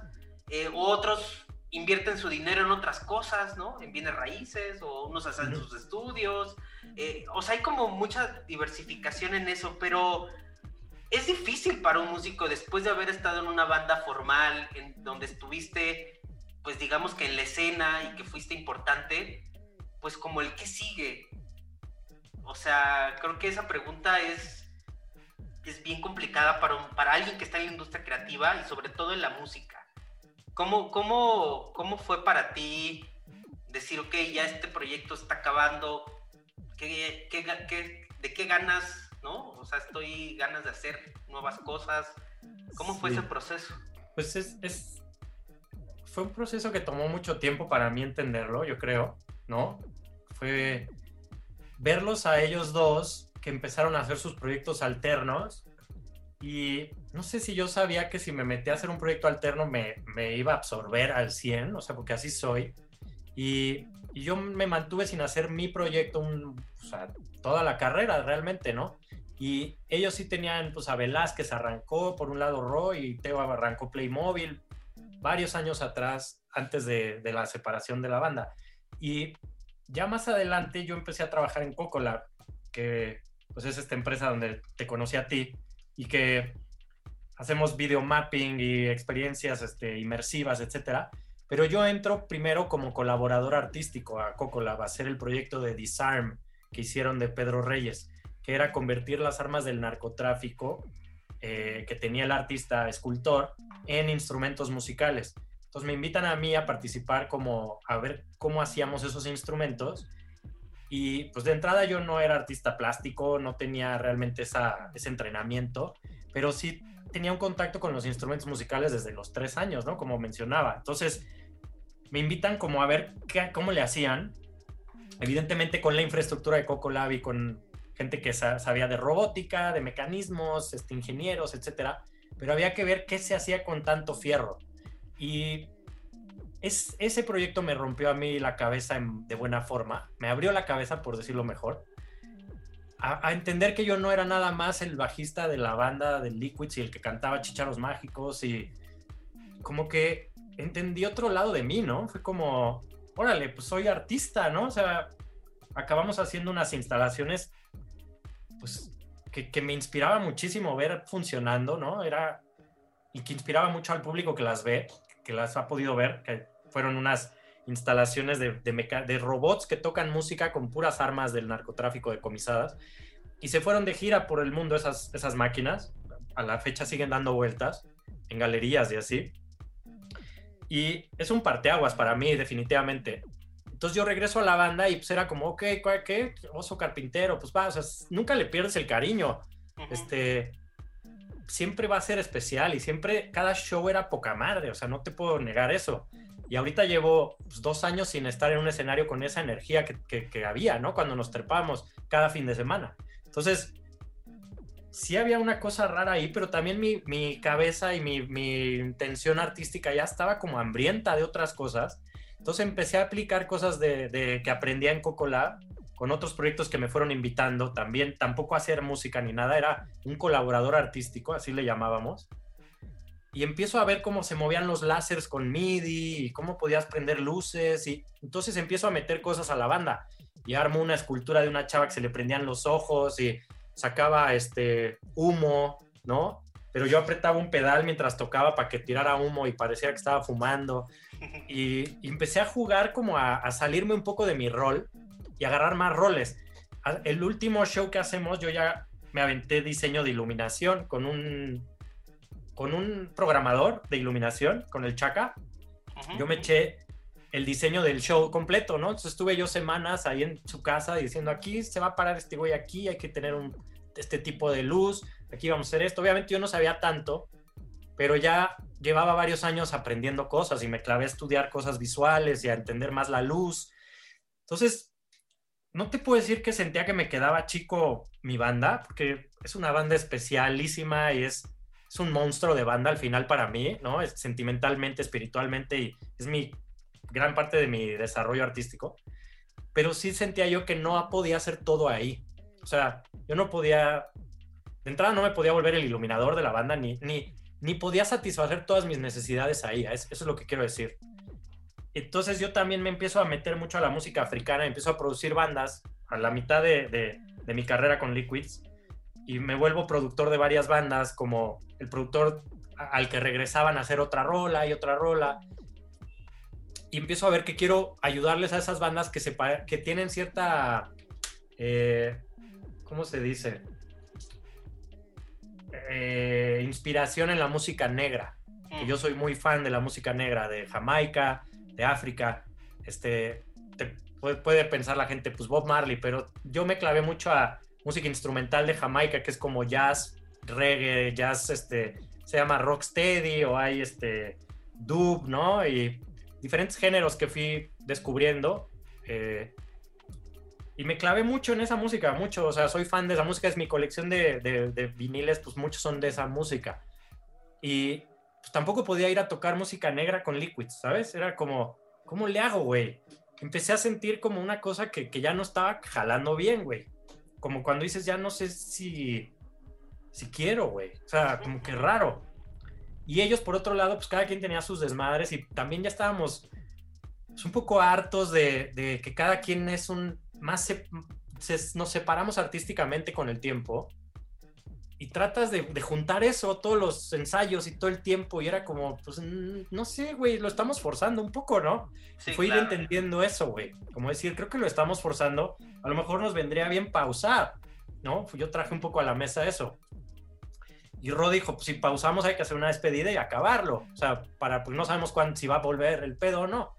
Speaker 1: eh, otros invierten su dinero en otras cosas, ¿no? En bienes raíces o unos hacen sus estudios. Eh, o sea, hay como mucha diversificación en eso, pero es difícil para un músico después de haber estado en una banda formal, en donde estuviste, pues digamos que en la escena y que fuiste importante, pues como el que sigue. O sea, creo que esa pregunta es, es bien complicada para, para alguien que está en la industria creativa y sobre todo en la música. ¿Cómo, cómo, cómo fue para ti decir, ok, ya este proyecto está acabando? ¿Qué, qué, de qué ganas, no? O sea, estoy ganas de hacer nuevas cosas. ¿Cómo fue ese proceso?
Speaker 2: Pues es, es, fue un proceso que tomó mucho tiempo para mí entenderlo, yo creo, ¿no? Fue verlos a ellos dos que empezaron a hacer sus proyectos alternos y no sé si yo sabía que si me metía a hacer un proyecto alterno me, me iba a absorber al 100, o sea, porque así soy. Y, y yo me mantuve sin hacer mi proyecto toda la carrera realmente, ¿no? Y ellos sí tenían, pues a Velázquez arrancó, por un lado Roy y Teo arrancó Playmobil varios años atrás, antes de, de la separación de la banda. Y ya más adelante yo empecé a trabajar en Cocolab, que pues es esta empresa donde te conocí a ti y que hacemos video mapping y experiencias este, inmersivas, etcétera. Pero yo entro primero como colaborador artístico a Cocolab a hacer el proyecto de Disarm que hicieron de Pedro Reyes, que era convertir las armas del narcotráfico eh, que tenía el artista escultor en instrumentos musicales. Entonces me invitan a mí a participar como a ver cómo hacíamos esos instrumentos. Y pues de entrada yo no era artista plástico, no tenía realmente esa, ese entrenamiento, pero sí tenía un contacto con los instrumentos musicales desde los tres años, ¿no? Como mencionaba. Entonces me invitan como a ver qué, cómo le hacían, evidentemente con la infraestructura de Coco Lab y con gente que sabía de robótica, de mecanismos, este, ingenieros, etcétera, pero había que ver qué se hacía con tanto fierro. Y es, ese proyecto me rompió a mí la cabeza de buena forma, me abrió la cabeza, por decirlo mejor, a, a, entender que yo no era nada más el bajista de la banda de Liquids y el que cantaba Chicharos Mágicos y como que entendí otro lado de mí, ¿no? Fue como, órale, pues soy artista, ¿no? O sea, acabamos haciendo unas instalaciones, pues, que, me inspiraba muchísimo ver funcionando, ¿no? Era, y que inspiraba mucho al público que las ve, que las ha podido ver, que fueron unas instalaciones de, de, robots que tocan música con puras armas del narcotráfico decomisadas. Y se fueron de gira por el mundo esas, esas máquinas. A la fecha siguen dando vueltas en galerías y así. Y es un parteaguas para mí, definitivamente. Entonces yo regreso a la banda y pues era como, ok, ¿qué? Oso carpintero, pues va, o sea, nunca le pierdes el cariño. Este, siempre va a ser especial y siempre, cada show era poca madre, o sea, no te puedo negar eso. Y ahorita llevo pues, dos años sin estar en un escenario con esa energía que, que, que había, ¿no? Cuando nos trepamos cada fin de semana. Entonces, sí había una cosa rara ahí, pero también mi, mi cabeza y mi, mi, intención artística ya estaba como hambrienta de otras cosas. Entonces empecé a aplicar cosas de, de que aprendía en Cocolab con otros proyectos que me fueron invitando. También tampoco hacer música ni nada, era un colaborador artístico, así le llamábamos. Y empiezo a ver cómo se movían los láseres con MIDI y cómo podías prender luces. Y entonces empiezo a meter cosas a la banda. Y armo una escultura de una chava que se le prendían los ojos y sacaba este humo, ¿no? Pero yo apretaba un pedal mientras tocaba para que tirara humo y parecía que estaba fumando. Y, empecé a jugar como a, salirme un poco de mi rol y agarrar más roles. El último show que hacemos, yo ya me aventé diseño de iluminación con un, con un programador de iluminación, con el Chaca. Yo me eché el diseño del show completo, ¿no? Entonces estuve yo semanas ahí en su casa diciendo, aquí se va a parar este güey aquí, hay que tener un, este tipo de luz, aquí vamos a hacer esto. Obviamente yo no sabía tanto, pero ya llevaba varios años aprendiendo cosas y me clavé a estudiar cosas visuales y a entender más la luz. Entonces, no te puedo decir que sentía que me quedaba chico mi banda, porque es una banda especialísima y es, es un monstruo de banda al final para mí, ¿no? Es sentimentalmente, espiritualmente y es mi gran parte de mi desarrollo artístico, pero sí sentía yo que no podía hacer todo ahí. O sea, yo no podía, de entrada no me podía volver el iluminador de la banda, ni, ni, ni podía satisfacer todas mis necesidades ahí, eso es lo que quiero decir. Entonces yo también me empiezo a meter mucho a la música africana, empiezo a producir bandas a la mitad de, de, de mi carrera con Liquids y me vuelvo productor de varias bandas, como el productor al que regresaban a hacer otra rola y otra rola y empiezo a ver que quiero ayudarles a esas bandas que, se, que tienen cierta, eh, ¿cómo se dice? Eh, inspiración en la música negra. Que yo soy muy fan de la música negra de Jamaica, de África. Este, puede, pensar la gente, pues Bob Marley, pero yo me clavé mucho a música instrumental de Jamaica, que es como jazz, reggae, jazz, este, se llama rocksteady o hay este dub, ¿no? Y diferentes géneros que fui descubriendo. Eh, y me clavé mucho en esa música, mucho, o sea, soy fan de esa música, es mi colección de, de, viniles, pues muchos son de esa música. Y pues tampoco podía ir a tocar música negra con Liquids, ¿sabes? Era como, ¿cómo le hago, güey? Empecé a sentir como una cosa que, que ya no estaba jalando bien, güey. Como cuando dices, ya no sé si, si quiero, güey. O sea, como que raro. Y ellos, por otro lado, pues cada quien tenía sus desmadres y también ya estábamos pues, un poco hartos de, que cada quien es un... Más nos separamos artísticamente con el tiempo y tratas de, juntar eso, todos los ensayos y todo el tiempo, y era como, pues, no sé, güey, lo estamos forzando un poco, ¿no? Fui entendiendo eso, güey. Como decir, creo que lo estamos forzando, a lo mejor nos vendría bien pausar, ¿no? Yo traje un poco a la mesa eso. Y Rod dijo, pues si pausamos hay que hacer una despedida y acabarlo. O sea, para, pues no sabemos cuándo, si va a volver el pedo o no.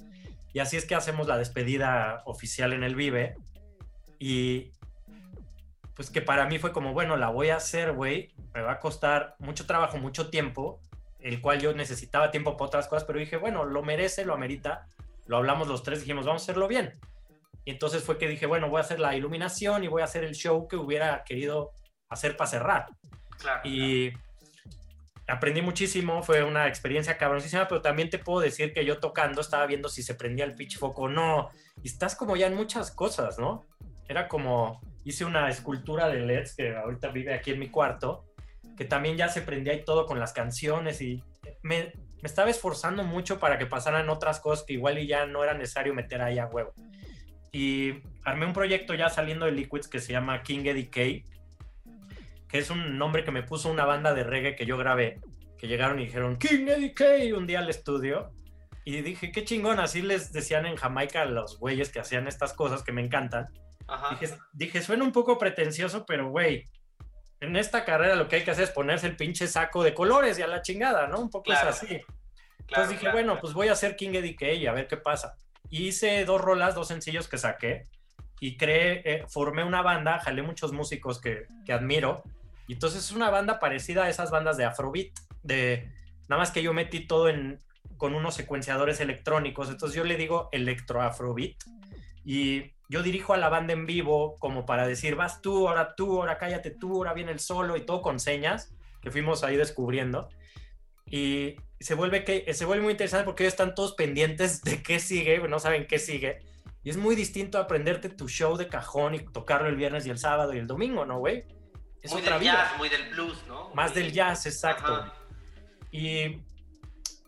Speaker 2: Y así es que hacemos la despedida oficial en el Vive. Y, pues que para mí fue como, bueno, la voy a hacer, güey, me va a costar mucho trabajo, mucho tiempo, el cual yo necesitaba tiempo para otras cosas, pero dije, bueno, lo merece, lo amerita, lo hablamos los tres, dijimos, vamos a hacerlo bien. Y entonces fue que dije, bueno, voy a hacer la iluminación y voy a hacer el show que hubiera querido hacer para cerrar. y aprendí muchísimo, fue una experiencia cabronísima, pero también te puedo decir que yo tocando estaba viendo si se prendía el pitch foco o no. Y estás como ya en muchas cosas, ¿no? Era como, hice una escultura de LEDs que ahorita vive aquí en mi cuarto, que también ya se prendía y todo con las canciones y me, estaba esforzando mucho para que pasaran otras cosas que igual y ya no era necesario meter ahí a huevo. Y armé un proyecto ya saliendo de Liquids que se llama King Eddie K, que es un nombre que me puso una banda de reggae que yo grabé, que llegaron y dijeron King Eddie K un día al estudio. Y dije, qué chingón, así les decían en Jamaica a los güeyes que hacían estas cosas que me encantan. Dije, suena un poco pretencioso, pero güey, en esta carrera lo que hay que hacer es ponerse el pinche saco de colores y a la chingada, ¿no? Un poco es así. Entonces dije, bueno, pues voy a hacer King Eddie y a ver qué pasa. Y hice dos rolas, dos sencillos que saqué y creé, eh, formé una banda, jalé muchos músicos que, que admiro. Y entonces es una banda parecida a esas bandas de Afrobeat, de nada más que yo metí todo en, con unos secuenciadores electrónicos. Entonces yo le digo electro Afrobeat. Y yo dirijo a la banda en vivo como para decir, vas tú, ahora tú, ahora cállate tú, ahora viene el solo y todo con señas que fuimos ahí descubriendo. Y se vuelve, que, se vuelve muy interesante porque ellos están todos pendientes de qué sigue, no saben qué sigue. Y es muy distinto aprenderte tu show de cajón y tocarlo el viernes y el sábado y el domingo, ¿no, güey?
Speaker 1: Es muy del jazz, muy del blues, ¿no?
Speaker 2: Más del jazz, exacto. Y,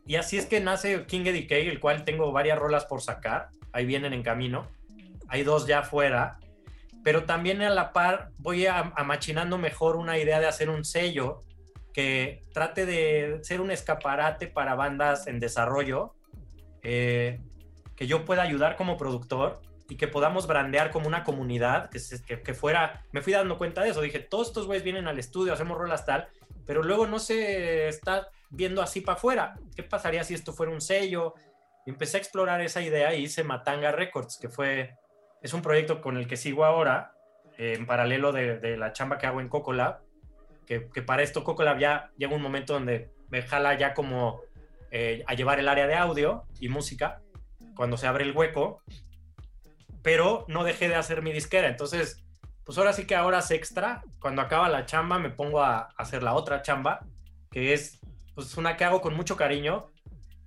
Speaker 2: y así es que nace King Eddie K, el cual tengo varias rolas por sacar. Ahí vienen en camino hay dos ya afuera, pero también a la par voy a, machinando mejor una idea de hacer un sello que trate de ser un escaparate para bandas en desarrollo, eh, que yo pueda ayudar como productor y que podamos brandear como una comunidad, que, que, fuera, me fui dando cuenta de eso, dije, todos estos güeyes vienen al estudio, hacemos rolas tal, pero luego no se está viendo así para afuera, ¿qué pasaría si esto fuera un sello? Y empecé a explorar esa idea y hice Matanga Records, que fue es un proyecto con el que sigo ahora, en paralelo de, la chamba que hago en Cocolab, que, que para esto Cocolab ya llega un momento donde me jala ya como eh, a llevar el área de audio y música, cuando se abre el hueco, pero no dejé de hacer mi disquera, entonces, pues ahora sí que ahora es extra, cuando acaba la chamba me pongo a hacer la otra chamba, que es pues una que hago con mucho cariño,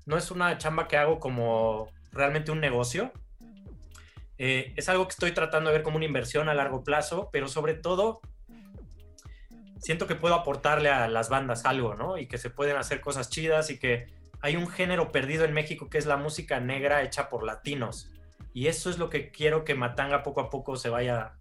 Speaker 2: no es una chamba que hago como realmente un negocio, eh, es algo que estoy tratando de ver como una inversión a largo plazo, pero sobre todo siento que puedo aportarle a las bandas algo, ¿no? Y que se pueden hacer cosas chidas y que hay un género perdido en México que es la música negra hecha por latinos. Y eso es lo que quiero que Matanga poco a poco se vaya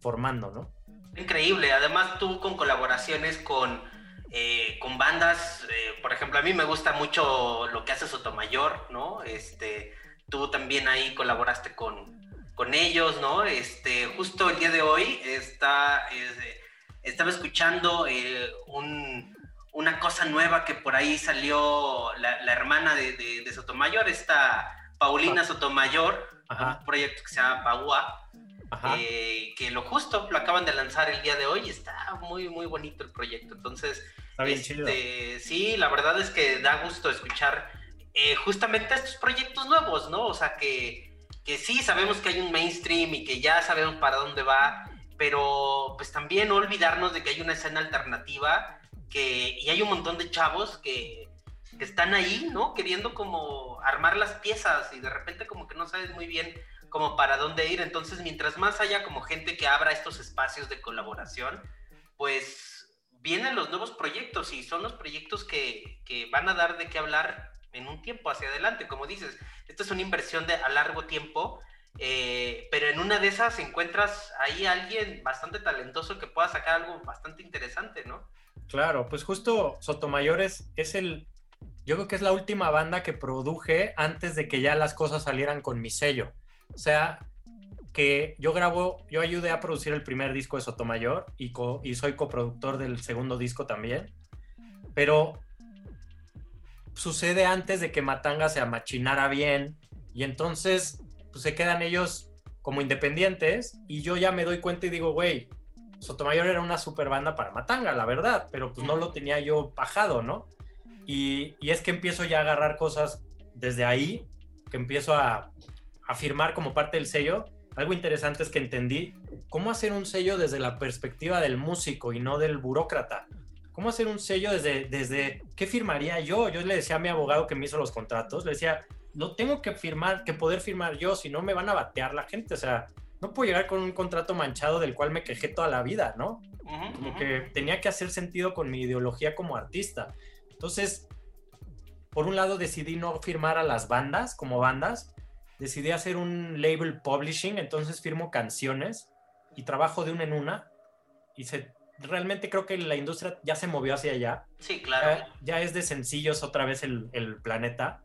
Speaker 2: formando, ¿no?
Speaker 1: Increíble. Además, tú con colaboraciones con, eh, con bandas, eh, por ejemplo, a mí me gusta mucho lo que hace Sotomayor, ¿no? Este, tú también ahí colaboraste con, con ellos, ¿no? Este, justo el día de hoy está, estaba escuchando eh, una cosa nueva que por ahí salió la, hermana de, Sotomayor, esta Paulina Sotomayor, un proyecto que se llama Paua, eh, que lo justo lo acaban de lanzar el día de hoy y está muy, muy bonito el proyecto. Entonces, este, sí, la verdad es que da gusto escuchar eh, justamente estos proyectos nuevos, ¿no? O sea, que que sí sabemos que hay un mainstream y que ya sabemos para dónde va, pero pues también no olvidarnos de que hay una escena alternativa que, y hay un montón de chavos que, están ahí, ¿no? Queriendo como armar las piezas y de repente como que no sabes muy bien como para dónde ir. Entonces, mientras más haya como gente que abra estos espacios de colaboración, pues vienen los nuevos proyectos y son los proyectos que, que van a dar de qué hablar en un tiempo hacia adelante. Como dices, esto es una inversión de a largo tiempo, eh, pero en una de esas encuentras ahí a alguien bastante talentoso que pueda sacar algo bastante interesante, ¿no?
Speaker 2: Claro, pues justo Sotomayor es, es el, yo creo que es la última banda que produje antes de que ya las cosas salieran con mi sello. O sea, que yo grabo, yo ayudé a producir el primer disco de Sotomayor y, y soy coproductor del segundo disco también. Pero sucede antes de que Matanga se amachinara bien y entonces pues, se quedan ellos como independientes y yo ya me doy cuenta y digo, güey, Sotomayor era una super banda para Matanga, la verdad, pero pues no lo tenía yo bajado, ¿no? Y, y es que empiezo ya a agarrar cosas desde ahí, que empiezo a, a firmar como parte del sello. Algo interesante es que entendí cómo hacer un sello desde la perspectiva del músico y no del burócrata. ¿Cómo hacer un sello desde, desde qué firmaría yo? Yo le decía a mi abogado que me hizo los contratos, le decía, no tengo que firmar, que poder firmar yo, si no me van a batear la gente. O sea, no puedo llegar con un contrato manchado del cual me quejé toda la vida, ¿no? como que tenía que hacer sentido con mi ideología como artista. Entonces, por un lado decidí no firmar a las bandas como bandas, decidí hacer un label publishing, entonces firmo canciones y trabajo de una en una y se, realmente creo que la industria ya se movió hacia allá.
Speaker 1: Sí, claro.
Speaker 2: Ya, es de sencillos otra vez el, el planeta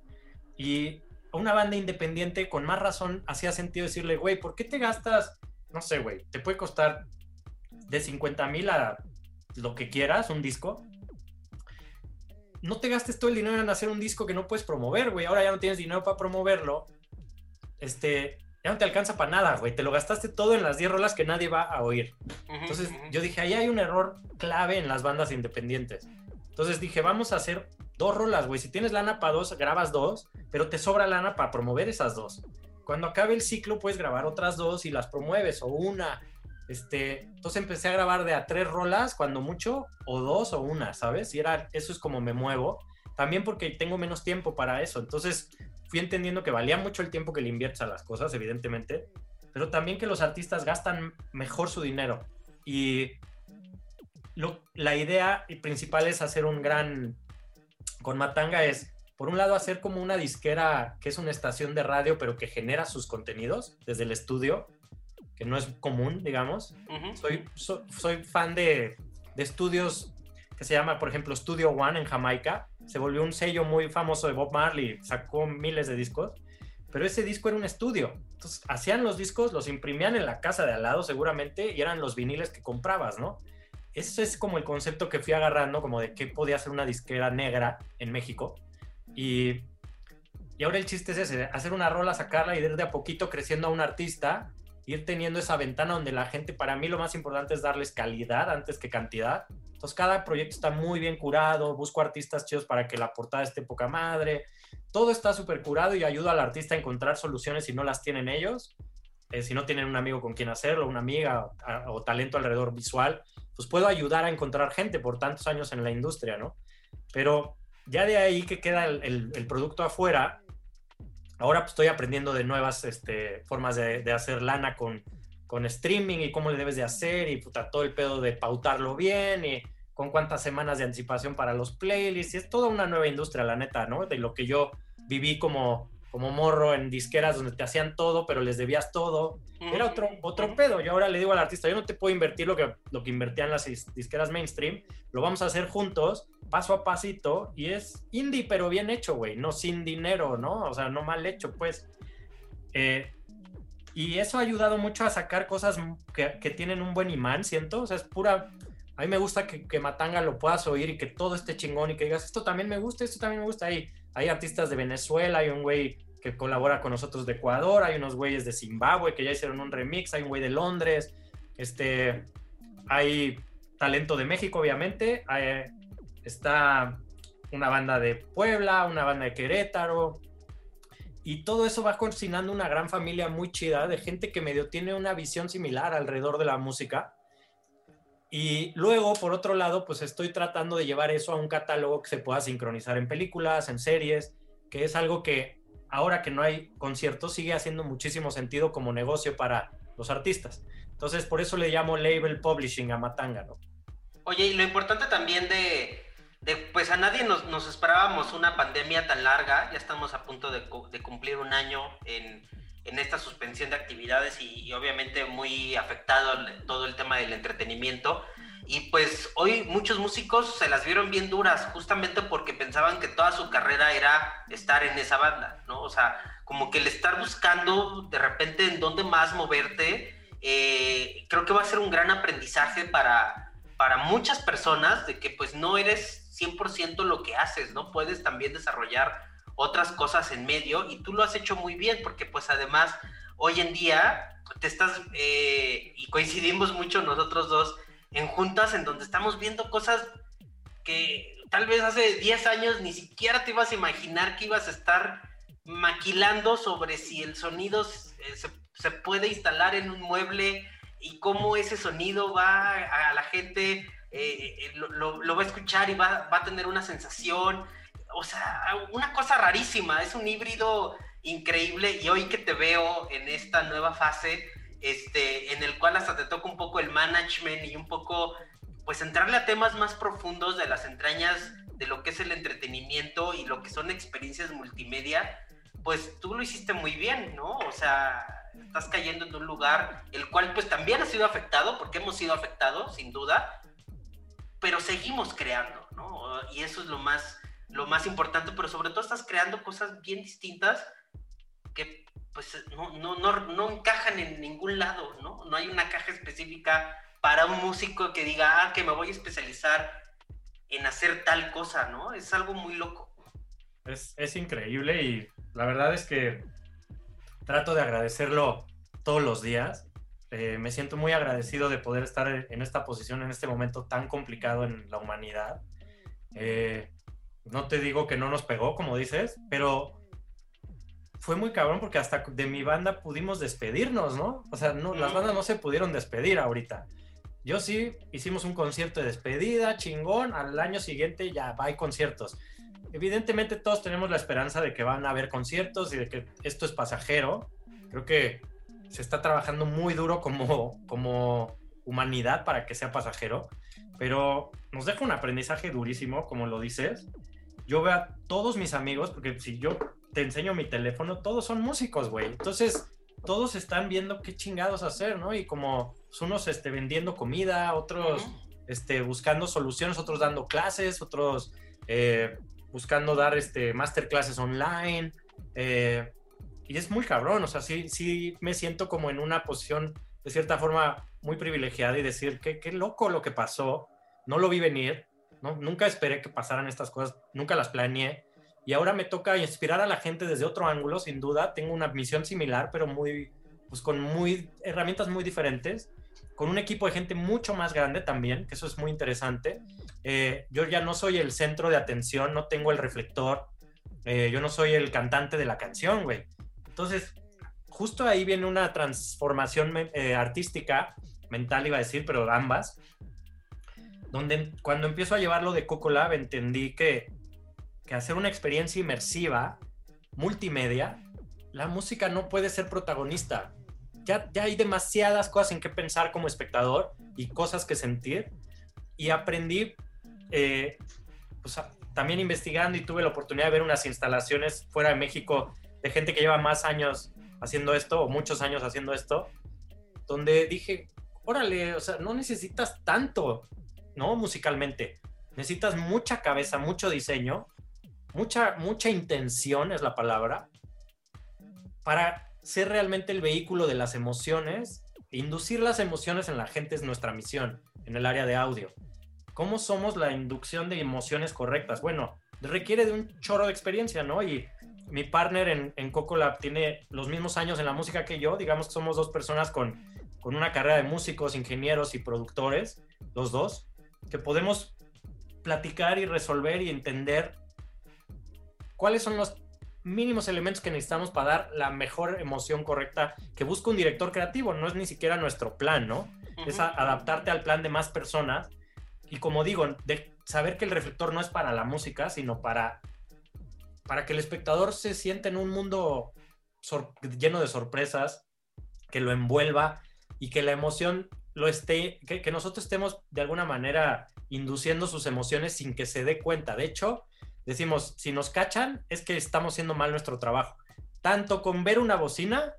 Speaker 2: y una banda independiente con más razón hacía sentido decirle, güey, ¿por qué te gastas? No sé, güey, te puede costar de 50 mil a lo que quieras un disco. No te gastes todo el dinero en hacer un disco que no puedes promover, güey. Ahora ya no tienes dinero para promoverlo. Este, ya no te alcanza para nada, güey. Te lo gastaste todo en las 10 rolas que nadie va a oír. Entonces yo dije, ahí hay un error clave en las bandas independientes. Entonces dije, vamos a hacer dos rolas, güey. Si tienes lana para dos, grabas dos, pero te sobra lana para promover esas dos. Cuando acabe el ciclo, puedes grabar otras dos y las promueves, o una. Este, entonces empecé a grabar de a tres rolas, cuando mucho, o dos o una, ¿sabes? Y era, eso es como me muevo. También porque tengo menos tiempo para eso. Entonces fui entendiendo que valía mucho el tiempo que le inviertes a las cosas, evidentemente, pero también que los artistas gastan mejor su dinero. Y la idea principal es hacer un gran con Matanga es, por un lado, hacer como una disquera que es una estación de radio, pero que genera sus contenidos desde el estudio, que no es común, digamos. soy, soy fan de, de, estudios que se llama, por ejemplo, Studio One en Jamaica. Se volvió un sello muy famoso de Bob Marley, sacó miles de discos, pero ese disco era un estudio. Entonces, hacían los discos, los imprimían en la casa de al lado seguramente y eran los viniles que comprabas, ¿no? ese es como el concepto que fui agarrando, como de qué podía ser una disquera negra en México. Y, y ahora el chiste es ese, hacer una rola, sacarla y ir de a poquito creciendo a un artista, ir teniendo esa ventana donde la gente, para mí lo más importante es darles calidad antes que cantidad. Entonces cada proyecto está muy bien curado, busco artistas chidos para que la portada esté poca madre, todo está súper curado y ayuda al artista a encontrar soluciones si no las tienen ellos, eh, si no tienen un amigo con quien hacerlo, una amiga o talento alrededor visual pues puedo ayudar a encontrar gente por tantos años en la industria, ¿no? Pero ya de ahí que queda el, producto afuera, ahora pues estoy aprendiendo de nuevas este, formas de, hacer lana con, con streaming y cómo le debes de hacer y puta, todo el pedo de pautarlo bien con cuántas semanas de anticipación para los playlists. Y es toda una nueva industria, la neta, ¿no? De lo que yo viví como como morro en disqueras donde te hacían todo, pero les debías todo. Era otro, otro pedo. Yo ahora le digo al artista, yo no te puedo invertir lo que, lo que invertían las disqueras mainstream, lo vamos a hacer juntos, paso a pasito, y es indie, pero bien hecho, güey, no sin dinero, ¿no? O sea, no mal hecho, pues. Eh, y eso ha ayudado mucho a sacar cosas que, que, tienen un buen imán, siento. O sea, es pura. A mí me gusta que, Matanga lo puedas oír y que todo esté chingón y que digas, esto también me gusta, esto también me gusta. Hay, hay artistas de Venezuela, hay un güey que colabora con nosotros de Ecuador, hay unos güeyes de Zimbabue que ya hicieron un remix, hay un güey de Londres, este, hay talento de México, obviamente, está una banda de Puebla, una banda de Querétaro, y todo eso va cocinando una gran familia muy chida de gente que medio tiene una visión similar alrededor de la música. Y luego, por otro lado, pues estoy tratando de llevar eso a un catálogo que se pueda sincronizar en películas, en series, que es algo que ahora que no hay conciertos, sigue haciendo muchísimo sentido como negocio para los artistas. Entonces, por eso le llamo label publishing a Matanga, ¿no?
Speaker 1: Oye, y lo importante también de, pues a nadie nos, esperábamos una pandemia tan larga, ya estamos a punto de, cumplir un año en, esta suspensión de actividades y, obviamente muy afectado todo el tema del entretenimiento. Y pues hoy muchos músicos se las vieron bien duras, justamente porque pensaban que toda su carrera era estar en esa banda, ¿no? O sea, como que el estar buscando de repente en dónde más moverte, eh, creo que va a ser un gran aprendizaje para, para muchas personas de que pues no eres 100% lo que haces, ¿no? Puedes también desarrollar otras cosas en medio y tú lo has hecho muy bien porque pues además hoy en día te estás, eh, y coincidimos mucho nosotros dos, en juntas en donde estamos viendo cosas que tal vez hace 10 años ni siquiera te ibas a imaginar que ibas a estar maquilando sobre si el sonido eh, se, puede instalar en un mueble y cómo ese sonido va a la gente, eh, eh, lo, va a escuchar y va, va, a tener una sensación. O sea, una cosa rarísima, es un híbrido increíble y hoy que te veo en esta nueva fase, este, en el cual hasta te toca un poco el management y un poco, pues entrarle a temas más profundos de las entrañas de lo que es el entretenimiento y lo que son experiencias multimedia, pues tú lo hiciste muy bien, ¿no? O sea, estás cayendo en un lugar el cual pues también ha sido afectado, porque hemos sido afectados, sin duda, pero seguimos creando, ¿no? Y eso es lo más, lo más importante, pero sobre todo estás creando cosas bien distintas que pues no, no, no, no encajan en ningún lado, ¿no? No hay una caja específica para un músico que diga, ah, que me voy a especializar en hacer tal cosa, ¿no? Es algo muy loco.
Speaker 2: Es, es increíble y la verdad es que trato de agradecerlo todos los días. Eh, me siento muy agradecido de poder estar en esta posición en este momento tan complicado en la humanidad. Eh, no te digo que no nos pegó, como dices, pero fue muy cabrón porque hasta de mi banda pudimos despedirnos, ¿no? O sea, no, las bandas no se pudieron despedir ahorita. Yo sí hicimos un concierto de despedida, chingón, al año siguiente ya hay conciertos. Evidentemente todos tenemos la esperanza de que van a haber conciertos y de que esto es pasajero. Creo que se está trabajando muy duro como, como humanidad para que sea pasajero, pero nos deja un aprendizaje durísimo, como lo dices. Yo veo a todos mis amigos, porque si yo te enseño mi teléfono, todos son músicos, güey. Entonces, todos están viendo qué chingados hacer, ¿no? Y como pues, unos este, vendiendo comida, otros este, buscando soluciones, otros dando clases, otros eh, buscando dar este, masterclasses online. Eh, y es muy cabrón, o sea, sí, sí me siento como en una posición de cierta forma muy privilegiada y decir, qué, qué loco lo que pasó, no lo vi venir, ¿no? Nunca esperé que pasaran estas cosas, nunca las planeé y ahora me toca inspirar a la gente desde otro ángulo, sin duda. Tengo una misión similar, pero muy, pues con muy, herramientas muy diferentes, con un equipo de gente mucho más grande también, que eso es muy interesante. Eh, yo ya no soy el centro de atención, no tengo el reflector, eh, yo no soy el cantante de la canción, güey. Entonces, justo ahí viene una transformación eh, artística, mental iba a decir, pero ambas, donde cuando empiezo a llevarlo de Coco Lab entendí que que hacer una experiencia inmersiva, multimedia, la música no puede ser protagonista. Ya, ya hay demasiadas cosas en que pensar como espectador y cosas que sentir. Y aprendí, eh, pues, también investigando y tuve la oportunidad de ver unas instalaciones fuera de México de gente que lleva más años haciendo esto o muchos años haciendo esto, donde dije, órale, o sea, no necesitas tanto, ¿no? Musicalmente. Necesitas mucha cabeza, mucho diseño mucha, mucha intención es la palabra, para ser realmente el vehículo de las emociones. Inducir las emociones en la gente es nuestra misión en el área de audio. ¿Cómo somos la inducción de emociones correctas? Bueno, requiere de un chorro de experiencia, ¿no? Y mi partner en, en Coco tiene los mismos años en la música que yo. Digamos que somos dos personas con, con una carrera de músicos, ingenieros y productores, los dos, que podemos platicar y resolver y entender cuáles son los mínimos elementos que necesitamos para dar la mejor emoción correcta que busca un director creativo. No es ni siquiera nuestro plan, ¿no? Es adaptarte al plan de más personas. Y como digo, de saber que el reflector no es para la música, sino para, para que el espectador se sienta en un mundo lleno de sorpresas, que lo envuelva y que la emoción lo esté, que, que nosotros estemos de alguna manera induciendo sus emociones sin que se dé cuenta. De hecho, decimos, si nos cachan, es que estamos haciendo mal nuestro trabajo. Tanto con ver una bocina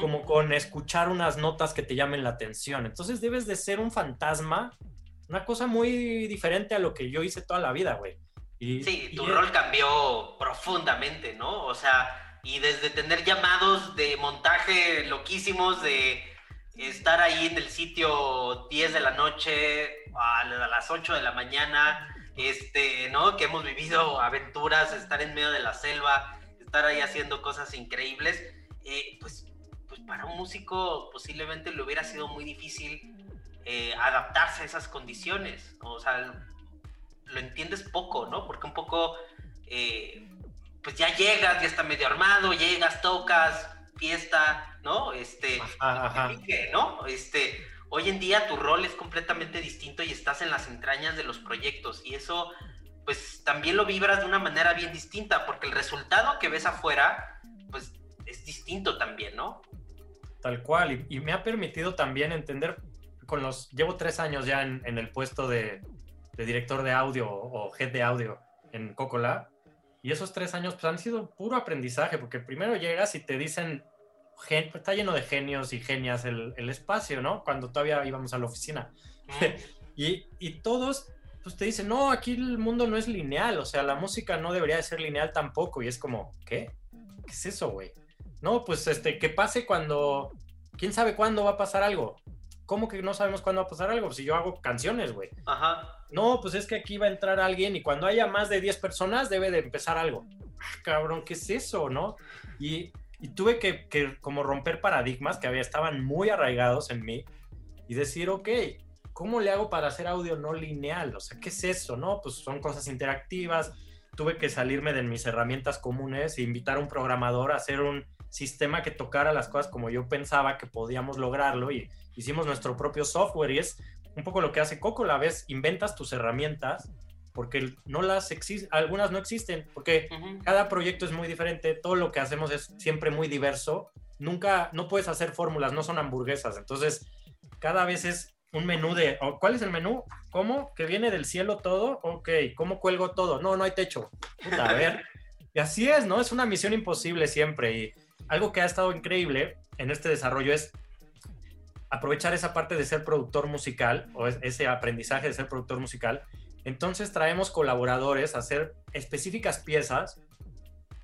Speaker 2: como con escuchar unas notas que te llamen la atención. Entonces debes de ser un fantasma una cosa muy diferente a lo que yo hice toda la vida, güey.
Speaker 1: Y, sí, tu rol cambió profundamente, ¿no? O sea, y desde tener llamados de montaje loquísimos, de estar ahí en el sitio 10 de la noche a las 8 de la mañana, este, ¿no? Que hemos vivido aventuras, estar en medio de la selva, estar ahí haciendo cosas increíbles, eh, pues, pues para un músico posiblemente le hubiera sido muy difícil eh, adaptarse a esas condiciones, o sea, lo entiendes poco, ¿no? Porque un poco, eh, pues ya llegas, ya está medio armado, llegas, tocas, fiesta, ¿no? Este, ¿no? Este, hoy en día tu rol es completamente distinto y estás en las entrañas de los proyectos y eso pues también lo vibras de una manera bien distinta porque el resultado que ves afuera pues es distinto también, ¿no?
Speaker 2: Tal cual y, me ha permitido también entender con los llevo tres años ya en, el puesto de, director de audio o head de audio en Cocola y esos tres años pues han sido puro aprendizaje porque primero llegas y te dicen está lleno de genios y genias el, el espacio, ¿no? Cuando todavía íbamos a la oficina. y, y, todos, pues te dicen, no, aquí el mundo no es lineal, o sea, la música no debería de ser lineal tampoco. Y es como, ¿qué? ¿Qué es eso, güey? No, pues este, que pase cuando, quién sabe cuándo va a pasar algo. ¿Cómo que no sabemos cuándo va a pasar algo? Si yo hago canciones, güey.
Speaker 1: Ajá.
Speaker 2: No, pues es que aquí va a entrar alguien y cuando haya más de 10 personas debe de empezar algo. Ah, cabrón, ¿qué es eso, no? Y y tuve que, como romper paradigmas que había, estaban muy arraigados en mí y decir, ok, ¿cómo le hago para hacer audio no lineal? O sea, ¿qué es eso? No, pues son cosas interactivas. Tuve que salirme de mis herramientas comunes e invitar a un programador a hacer un sistema que tocara las cosas como yo pensaba que podíamos lograrlo y hicimos nuestro propio software y es un poco lo que hace Coco, la vez inventas tus herramientas porque no las existen, algunas no existen, porque cada proyecto es muy diferente, todo lo que hacemos es siempre muy diverso, nunca, no puedes hacer fórmulas, no son hamburguesas, entonces cada vez es un menú de, ¿cuál es el menú? ¿Cómo? ¿Que viene del cielo todo? Ok, ¿cómo cuelgo todo? No, no hay techo. a ver. Y así es, ¿no? Es una misión imposible siempre y algo que ha estado increíble en este desarrollo es aprovechar esa parte de ser productor musical o ese aprendizaje de ser productor musical entonces traemos colaboradores a hacer específicas piezas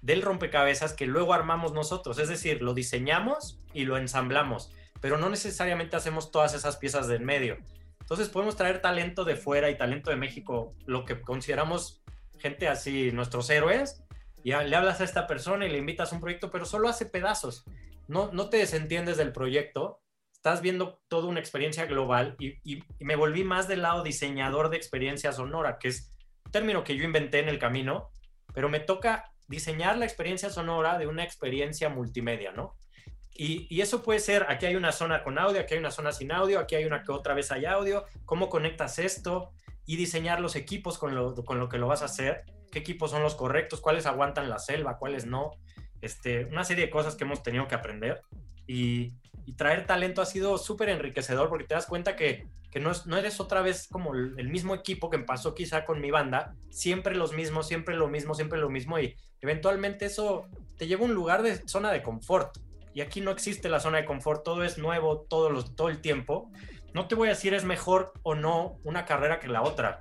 Speaker 2: del rompecabezas que luego armamos nosotros. Es decir, lo diseñamos y lo ensamblamos, pero no necesariamente hacemos todas esas piezas del medio. Entonces podemos traer talento de fuera y talento de México, lo que consideramos gente así, nuestros héroes, y le hablas a esta persona y le invitas a un proyecto, pero solo hace pedazos. No, no te desentiendes del proyecto estás viendo toda una experiencia global y, me volví más del lado diseñador de experiencia sonora, que es un término que yo inventé en el camino, pero me toca diseñar la experiencia sonora de una experiencia multimedia, ¿no? Y, eso puede ser, aquí hay una zona con audio, aquí hay una zona sin audio, aquí hay una que otra vez hay audio, cómo conectas esto y diseñar los equipos con lo, con lo que lo vas a hacer, qué equipos son los correctos, cuáles aguantan la selva, cuáles no, este, una serie de cosas que hemos tenido que aprender y, traer talento ha sido súper enriquecedor porque te das cuenta que, que no, no, eres otra vez como el, mismo equipo que pasó quizá con mi banda, siempre los mismos, siempre lo mismo, siempre lo mismo y eventualmente eso te lleva a un lugar de zona de confort. Y aquí no existe la zona de confort, todo es nuevo todo, los, todo el tiempo. No te voy a decir es mejor o no una carrera que la otra.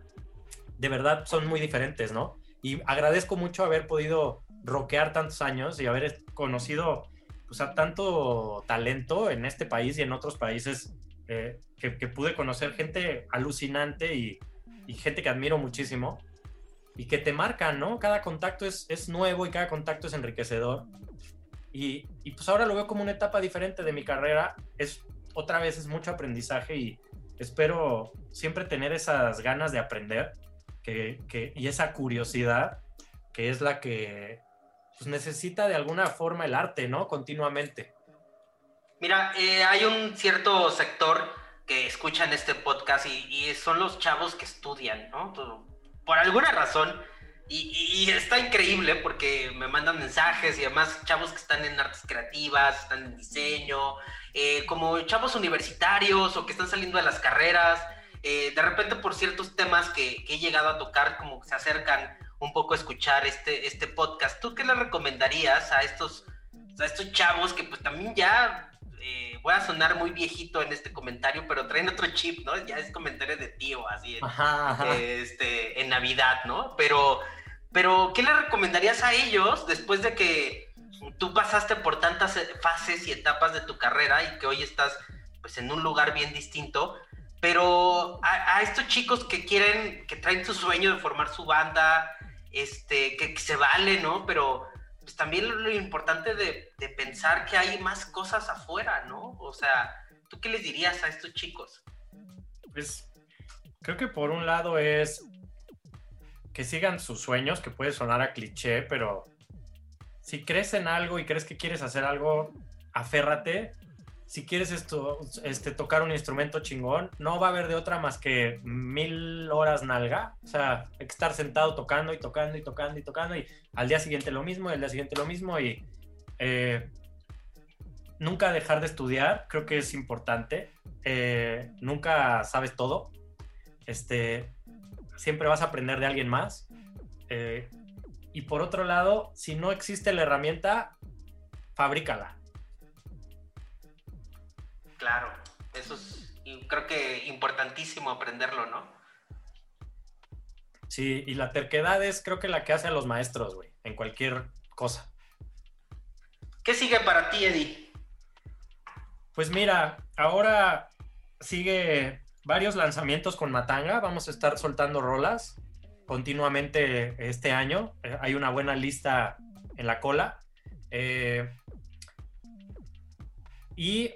Speaker 2: De verdad son muy diferentes, ¿no? Y agradezco mucho haber podido rockear tantos años y haber conocido o sea, tanto talento en este país y en otros países eh, que, pude conocer gente alucinante y, gente que admiro muchísimo y que te marcan, ¿no? Cada contacto es, es nuevo y cada contacto es enriquecedor. Y, y, pues ahora lo veo como una etapa diferente de mi carrera. Es otra vez es mucho aprendizaje y espero siempre tener esas ganas de aprender que, que, y esa curiosidad que es la que pues necesita de alguna forma el arte, ¿no? Continuamente.
Speaker 1: Mira, eh, hay un cierto sector que escuchan este podcast y, son los chavos que estudian, ¿no? Por alguna razón. Y, está increíble porque me mandan mensajes y además chavos que están en artes creativas, están en diseño, eh, como chavos universitarios o que están saliendo de las carreras. Eh, de repente por ciertos temas que, que, he llegado a tocar, como que se acercan un poco escuchar este, este podcast. ¿Tú qué le recomendarías a estos, a estos chavos que pues también ya, eh, voy a sonar muy viejito en este comentario, pero traen otro chip, ¿no? Ya es comentario de tío, así, Este, en Navidad, ¿no? Pero, pero, ¿qué le recomendarías a ellos después de que tú pasaste por tantas fases y etapas de tu carrera y que hoy estás, pues, en un lugar bien distinto? Pero a, estos chicos que quieren, que traen su sueño de formar su banda, este, que se vale, ¿no? Pero pues también lo, importante de, pensar que hay más cosas afuera, ¿no? O sea, ¿tú qué les dirías a estos chicos?
Speaker 2: Pues creo que por un lado es que sigan sus sueños, que puede sonar a cliché, pero si crees en algo y crees que quieres hacer algo, aférrate si quieres esto, este, tocar un instrumento chingón, no va a haber de otra más que mil horas nalga. O sea, hay que estar sentado tocando y tocando y tocando y tocando y al día siguiente lo mismo y al día siguiente lo mismo y eh, nunca dejar de estudiar, creo que es importante. Eh, nunca sabes todo. Este, siempre vas a aprender de alguien más. Eh, y por otro lado, si no existe la herramienta, fabrícala
Speaker 1: Claro, eso es creo que importantísimo aprenderlo, ¿no?
Speaker 2: Sí, y la terquedad es creo que la que hacen los maestros, güey, en cualquier cosa.
Speaker 1: ¿Qué sigue para ti, Eddie?
Speaker 2: Pues mira, ahora sigue varios lanzamientos con Matanga. Vamos a estar soltando rolas continuamente este año. Eh, hay una buena lista en la cola. Eh, y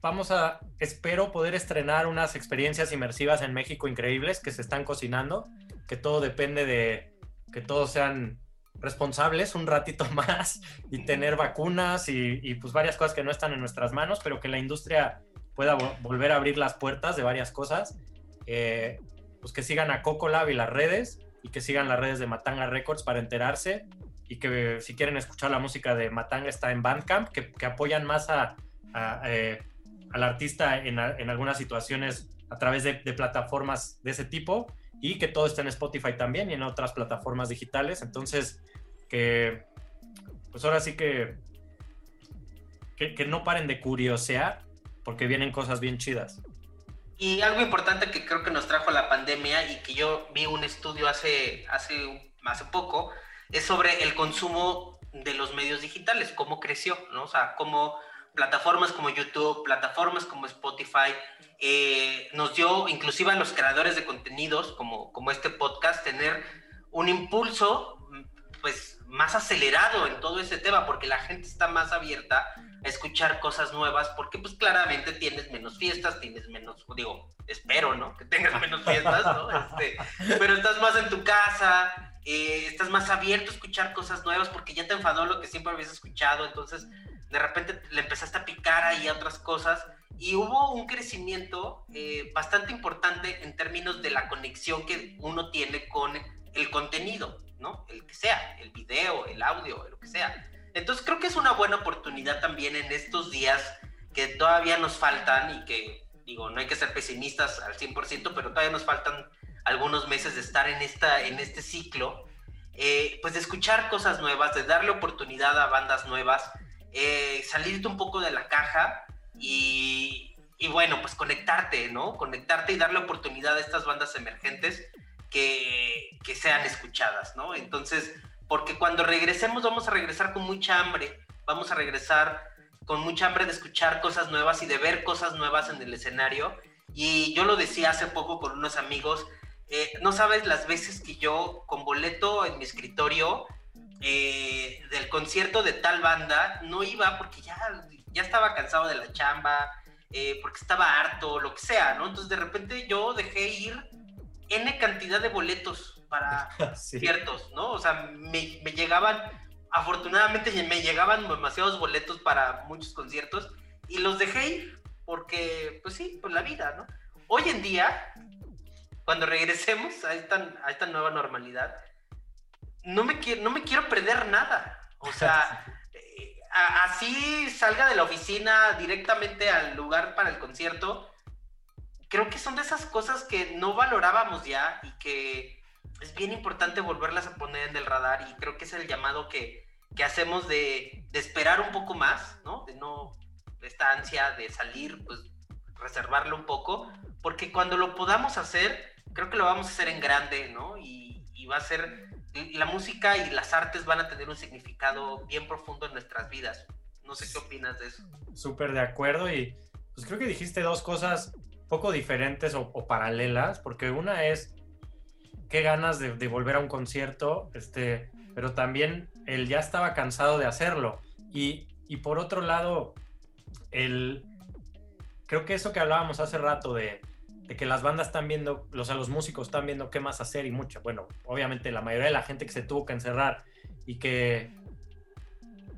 Speaker 2: vamos a, espero poder estrenar unas experiencias inmersivas en México increíbles que se están cocinando, que todo depende de que todos sean responsables un ratito más y tener vacunas y, pues varias cosas que no están en nuestras manos, pero que la industria pueda volver a abrir las puertas de varias cosas. Eh, pues que sigan a Cocolab y las redes y que sigan las redes de Matanga Records para enterarse y que si quieren escuchar la música de Matanga está en Bandcamp, que, apoyan más a, eh, al artista en, algunas situaciones a través de, plataformas de ese tipo y que todo está en Spotify también y en otras plataformas digitales. Entonces, que pues ahora sí que, que, no paren de curiosear porque vienen cosas bien chidas.
Speaker 1: Y algo importante que creo que nos trajo la pandemia y que yo vi un estudio hace, hace, hace poco es sobre el consumo de los medios digitales, cómo creció, ¿no? O sea, cómo plataformas como YouTube, plataformas como Spotify, eh, nos dio inclusive a los creadores de contenidos como, como este podcast tener un impulso pues más acelerado en todo ese tema porque la gente está más abierta a escuchar cosas nuevas porque pues claramente tienes menos fiestas, tienes menos, digo, espero, ¿no? Que tengas menos fiestas, ¿no? Este, pero estás más en tu casa, eh, estás más abierto a escuchar cosas nuevas porque ya te enfadó lo que siempre habías escuchado, entonces de repente le empezaste a picar ahí a otras cosas y hubo un crecimiento eh, bastante importante en términos de la conexión que uno tiene con el contenido, ¿no? El que sea, el video, el audio, lo que sea. Entonces creo que es una buena oportunidad también en estos días que todavía nos faltan y que, digo, no hay que ser pesimistas al 100%, pero todavía nos faltan algunos meses de estar en, esta, en este ciclo, eh, pues de escuchar cosas nuevas, de darle oportunidad a bandas nuevas, eh, salirte un poco de la caja y, bueno, pues conectarte, ¿no? Conectarte y darle oportunidad a estas bandas emergentes que, sean escuchadas, ¿no? Entonces, porque cuando regresemos vamos a regresar con mucha hambre, vamos a regresar con mucha hambre de escuchar cosas nuevas y de ver cosas nuevas en el escenario. Y yo lo decía hace poco con unos amigos, eh, no sabes las veces que yo con boleto en mi escritorio eh, del concierto de tal banda, no iba porque ya, ya estaba cansado de la chamba, eh, porque estaba harto, lo que sea, ¿no? Entonces de repente yo dejé ir N cantidad de boletos para ciertos, ¿no? O sea, me, me, llegaban, afortunadamente me llegaban demasiados boletos para muchos conciertos y los dejé ir porque, pues sí, pues la vida, ¿no? Hoy en día, cuando regresemos a esta, a esta nueva normalidad, no me, quiero, no me quiero perder nada. O sea, eh, así salga de la oficina directamente al lugar para el concierto. Creo que son de esas cosas que no valorábamos ya y que es bien importante volverlas a poner en el radar y creo que es el llamado que, hacemos de, esperar un poco más, ¿no? De no, esta ansia de salir, pues reservarlo un poco, porque cuando lo podamos hacer, creo que lo vamos a hacer en grande, ¿no? Y, y va a ser, la música y las artes van a tener un significado bien profundo en nuestras vidas. No sé qué opinas de eso.
Speaker 2: Súper de acuerdo y pues creo que dijiste dos cosas poco diferentes o, paralelas, porque una es qué ganas de, de, volver a un concierto, este, pero también él ya estaba cansado de hacerlo. Y, y por otro lado, el, creo que eso que hablábamos hace rato de, de que las bandas están viendo, o sea, los músicos están viendo qué más hacer y mucho. Bueno, obviamente la mayoría de la gente que se tuvo que encerrar y que,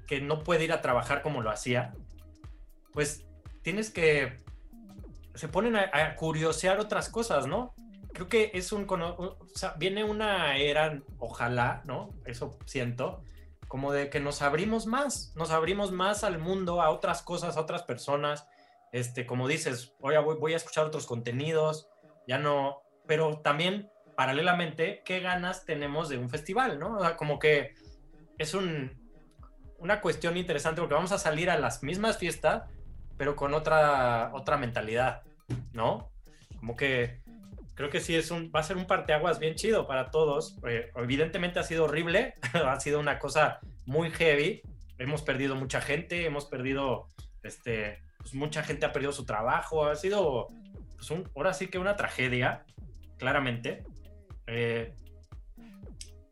Speaker 2: que no puede ir a trabajar como lo hacía, pues tienes que... Se ponen a, curiosear otras cosas, ¿no? Creo que es un... O sea, viene una era, ojalá, ¿no? Eso siento, como de que nos abrimos más, nos abrimos más al mundo, a otras cosas, a otras personas. Este, como dices, voy a, voy a escuchar otros contenidos, ya no, pero también paralelamente, ¿qué ganas tenemos de un festival, no? Como que es un, una cuestión interesante porque vamos a salir a las mismas fiestas, pero con otra, otra mentalidad, ¿no? Como que creo que sí es un, va a ser un parteaguas bien chido para todos. Eh, evidentemente ha sido horrible, ha sido una cosa muy heavy. Hemos perdido mucha gente, hemos perdido, este, pues mucha gente ha perdido su trabajo. Ha sido, pues un, ahora sí que una tragedia, claramente. Eh,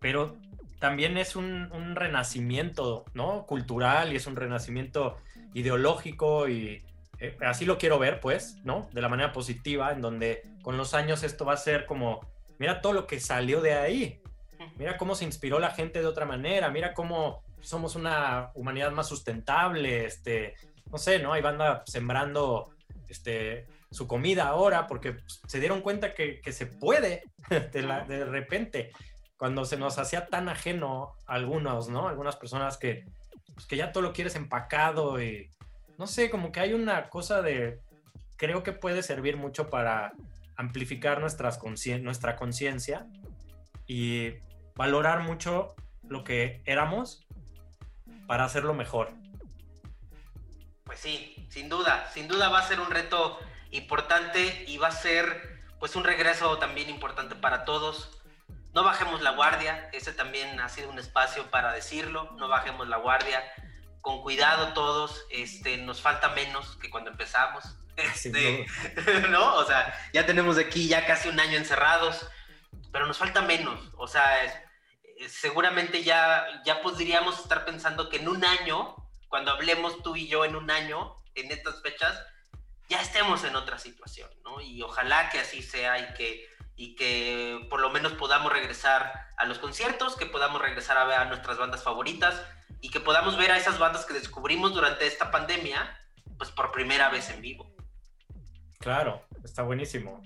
Speaker 2: pero también es un, un, renacimiento, ¿no? Cultural y es un renacimiento ideológico y eh, así lo quiero ver, pues, ¿no? De la manera positiva, en donde con los años esto va a ser como, mira todo lo que salió de ahí, mira cómo se inspiró la gente de otra manera, mira cómo somos una humanidad más sustentable, este, no sé, ¿no? Hay banda sembrando, este, su comida ahora porque se dieron cuenta que, que se puede de, la, de repente cuando se nos hacía tan ajeno a algunos, ¿no? Algunas personas que, pues, que ya todo lo quieres empacado y no sé, como que hay una cosa de, creo que puede servir mucho para amplificar nuestras nuestra conciencia y valorar mucho lo que éramos para hacerlo mejor.
Speaker 1: Pues sí, sin duda, sin duda va a ser un reto importante y va a ser pues un regreso también importante para todos. No bajemos la guardia, ese también ha sido un espacio para decirlo, no bajemos la guardia con cuidado todos, este, nos falta menos que cuando empezamos. Este, ¿No? O sea, ya tenemos aquí ya casi un año encerrados, pero nos falta menos. O sea, seguramente ya, ya podríamos estar pensando que en un año, cuando hablemos tú y yo en un año, en estas fechas, ya estemos en otra situación, ¿no? Y ojalá que así sea y que, y que por lo menos podamos regresar a los conciertos, que podamos regresar a ver a nuestras bandas favoritas, y que podamos ver a esas bandas que descubrimos durante esta pandemia, pues por primera vez en vivo.
Speaker 2: Claro, está buenísimo.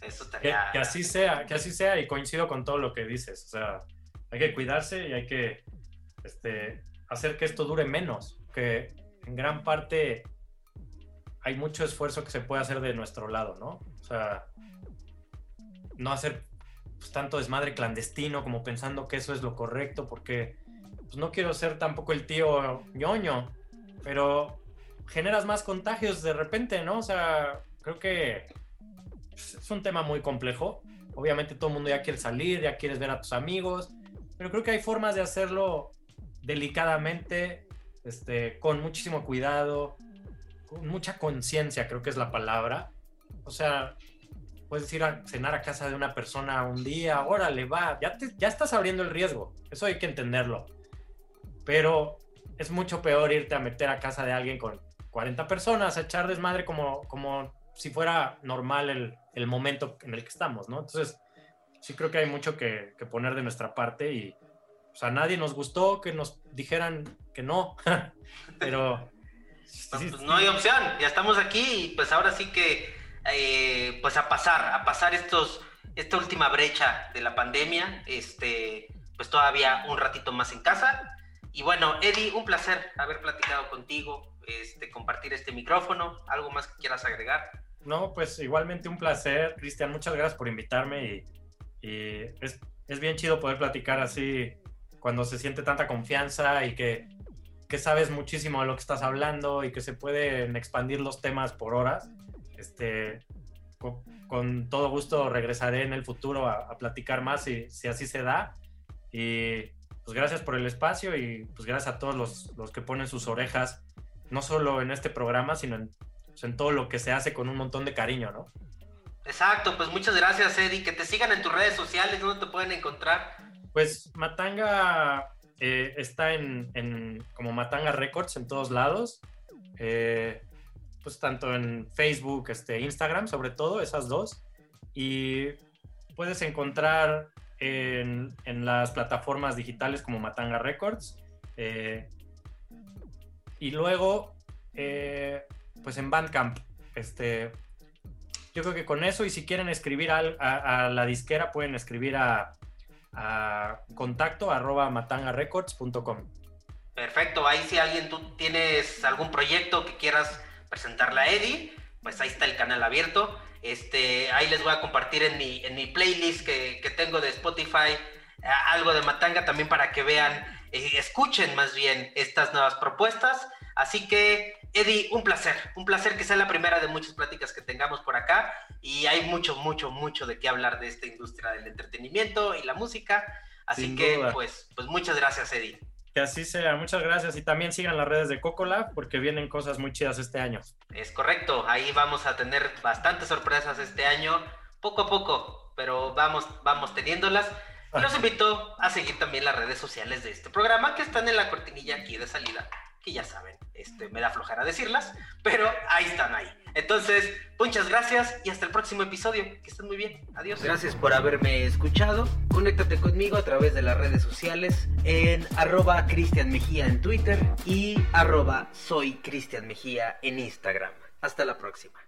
Speaker 1: Eso estaría...
Speaker 2: que, así sea, que así sea y coincido con todo lo que dices. O sea, hay que cuidarse y hay que este, hacer que esto dure menos, que en gran parte hay mucho esfuerzo que se puede hacer de nuestro lado, ¿no? O sea, no hacer pues, tanto desmadre clandestino como pensando que eso es lo correcto, porque pues no quiero ser tampoco el tío ñoño, pero generas más contagios de repente, ¿no? O sea, creo que es un tema muy complejo. Obviamente todo el mundo ya quiere salir, ya quieres ver a tus amigos, pero creo que hay formas de hacerlo delicadamente, este, con muchísimo cuidado, con mucha conciencia, creo que es la palabra. O sea, puedes ir a cenar a casa de una persona un día, órale, va, ya, ya estás abriendo el riesgo, eso hay que entenderlo pero es mucho peor irte a meter a casa de alguien con 40 personas, a echar desmadre como, como si fuera normal el, el momento en el que estamos, ¿no? Entonces, sí creo que hay mucho que, que poner de nuestra parte y, o sea, nadie nos gustó que nos dijeran que no, pero...
Speaker 1: pues no hay opción, ya estamos aquí y pues ahora sí que, eh, pues a pasar, a pasar estos, esta última brecha de la pandemia, este, pues todavía un ratito más en casa y bueno, Eddie, un placer haber platicado contigo, este, compartir este micrófono. ¿Algo más que quieras agregar?
Speaker 2: No, pues igualmente un placer, Cristian. Muchas gracias por invitarme y, es, es, bien chido poder platicar así cuando se siente tanta confianza y que que sabes muchísimo de lo que estás hablando y que se pueden expandir los temas por horas. Este, con, todo gusto regresaré en el futuro a, platicar más si, si, así se da. Y pues gracias por el espacio y pues gracias a todos los, los que ponen sus orejas, no solo en este programa, sino en, pues, en todo lo que se hace con un montón de cariño, ¿no?
Speaker 1: Exacto, pues muchas gracias, Eddie. Que te sigan en tus redes sociales, ¿dónde te pueden encontrar?
Speaker 2: Pues Matanga eh, está en, como Matanga Records en todos lados. Eh, pues tanto en Facebook, este, Instagram, sobre todo, esas dos. Y puedes encontrar en, las plataformas digitales como Matanga Records. Eh, y luego, pues en Bandcamp. Este, yo creo que con eso, y si quieren escribir a, la disquera, pueden escribir a, contacto arroba matangarecords.com.
Speaker 1: Perfecto, ahí si alguien tú tienes algún proyecto que quieras presentarle a Eddie, pues ahí está el canal abierto. Este, ahí les voy a compartir en mi, en mi playlist que, que tengo de Spotify eh, algo de Matanga también para que vean, eh, escuchen más bien estas nuevas propuestas. Así que Eddie, un placer, un placer que sea la primera de muchas pláticas que tengamos por acá y hay mucho, mucho, mucho de qué hablar de esta industria del entretenimiento y la música. Así que, pues, pues muchas gracias, Eddie.
Speaker 2: Que así sea, muchas gracias y también sigan las redes de Cocola porque vienen cosas muy chidas este año.
Speaker 1: Es correcto, ahí vamos a tener bastantes sorpresas este año, poco a poco, pero vamos, vamos teniéndolas. Y los invito a seguir también las redes sociales de este programa que están en la cortinilla aquí de salida que ya saben, este, me da flojera decirlas, pero ahí están ahí. Entonces, muchas gracias y hasta el próximo episodio. Que estén muy bien. Adiós. Gracias por haberme escuchado. Conéctate conmigo a través de las redes sociales en arroba Cristian Mejía en Twitter y arroba soy Cristian Mejía en Instagram. Hasta la próxima.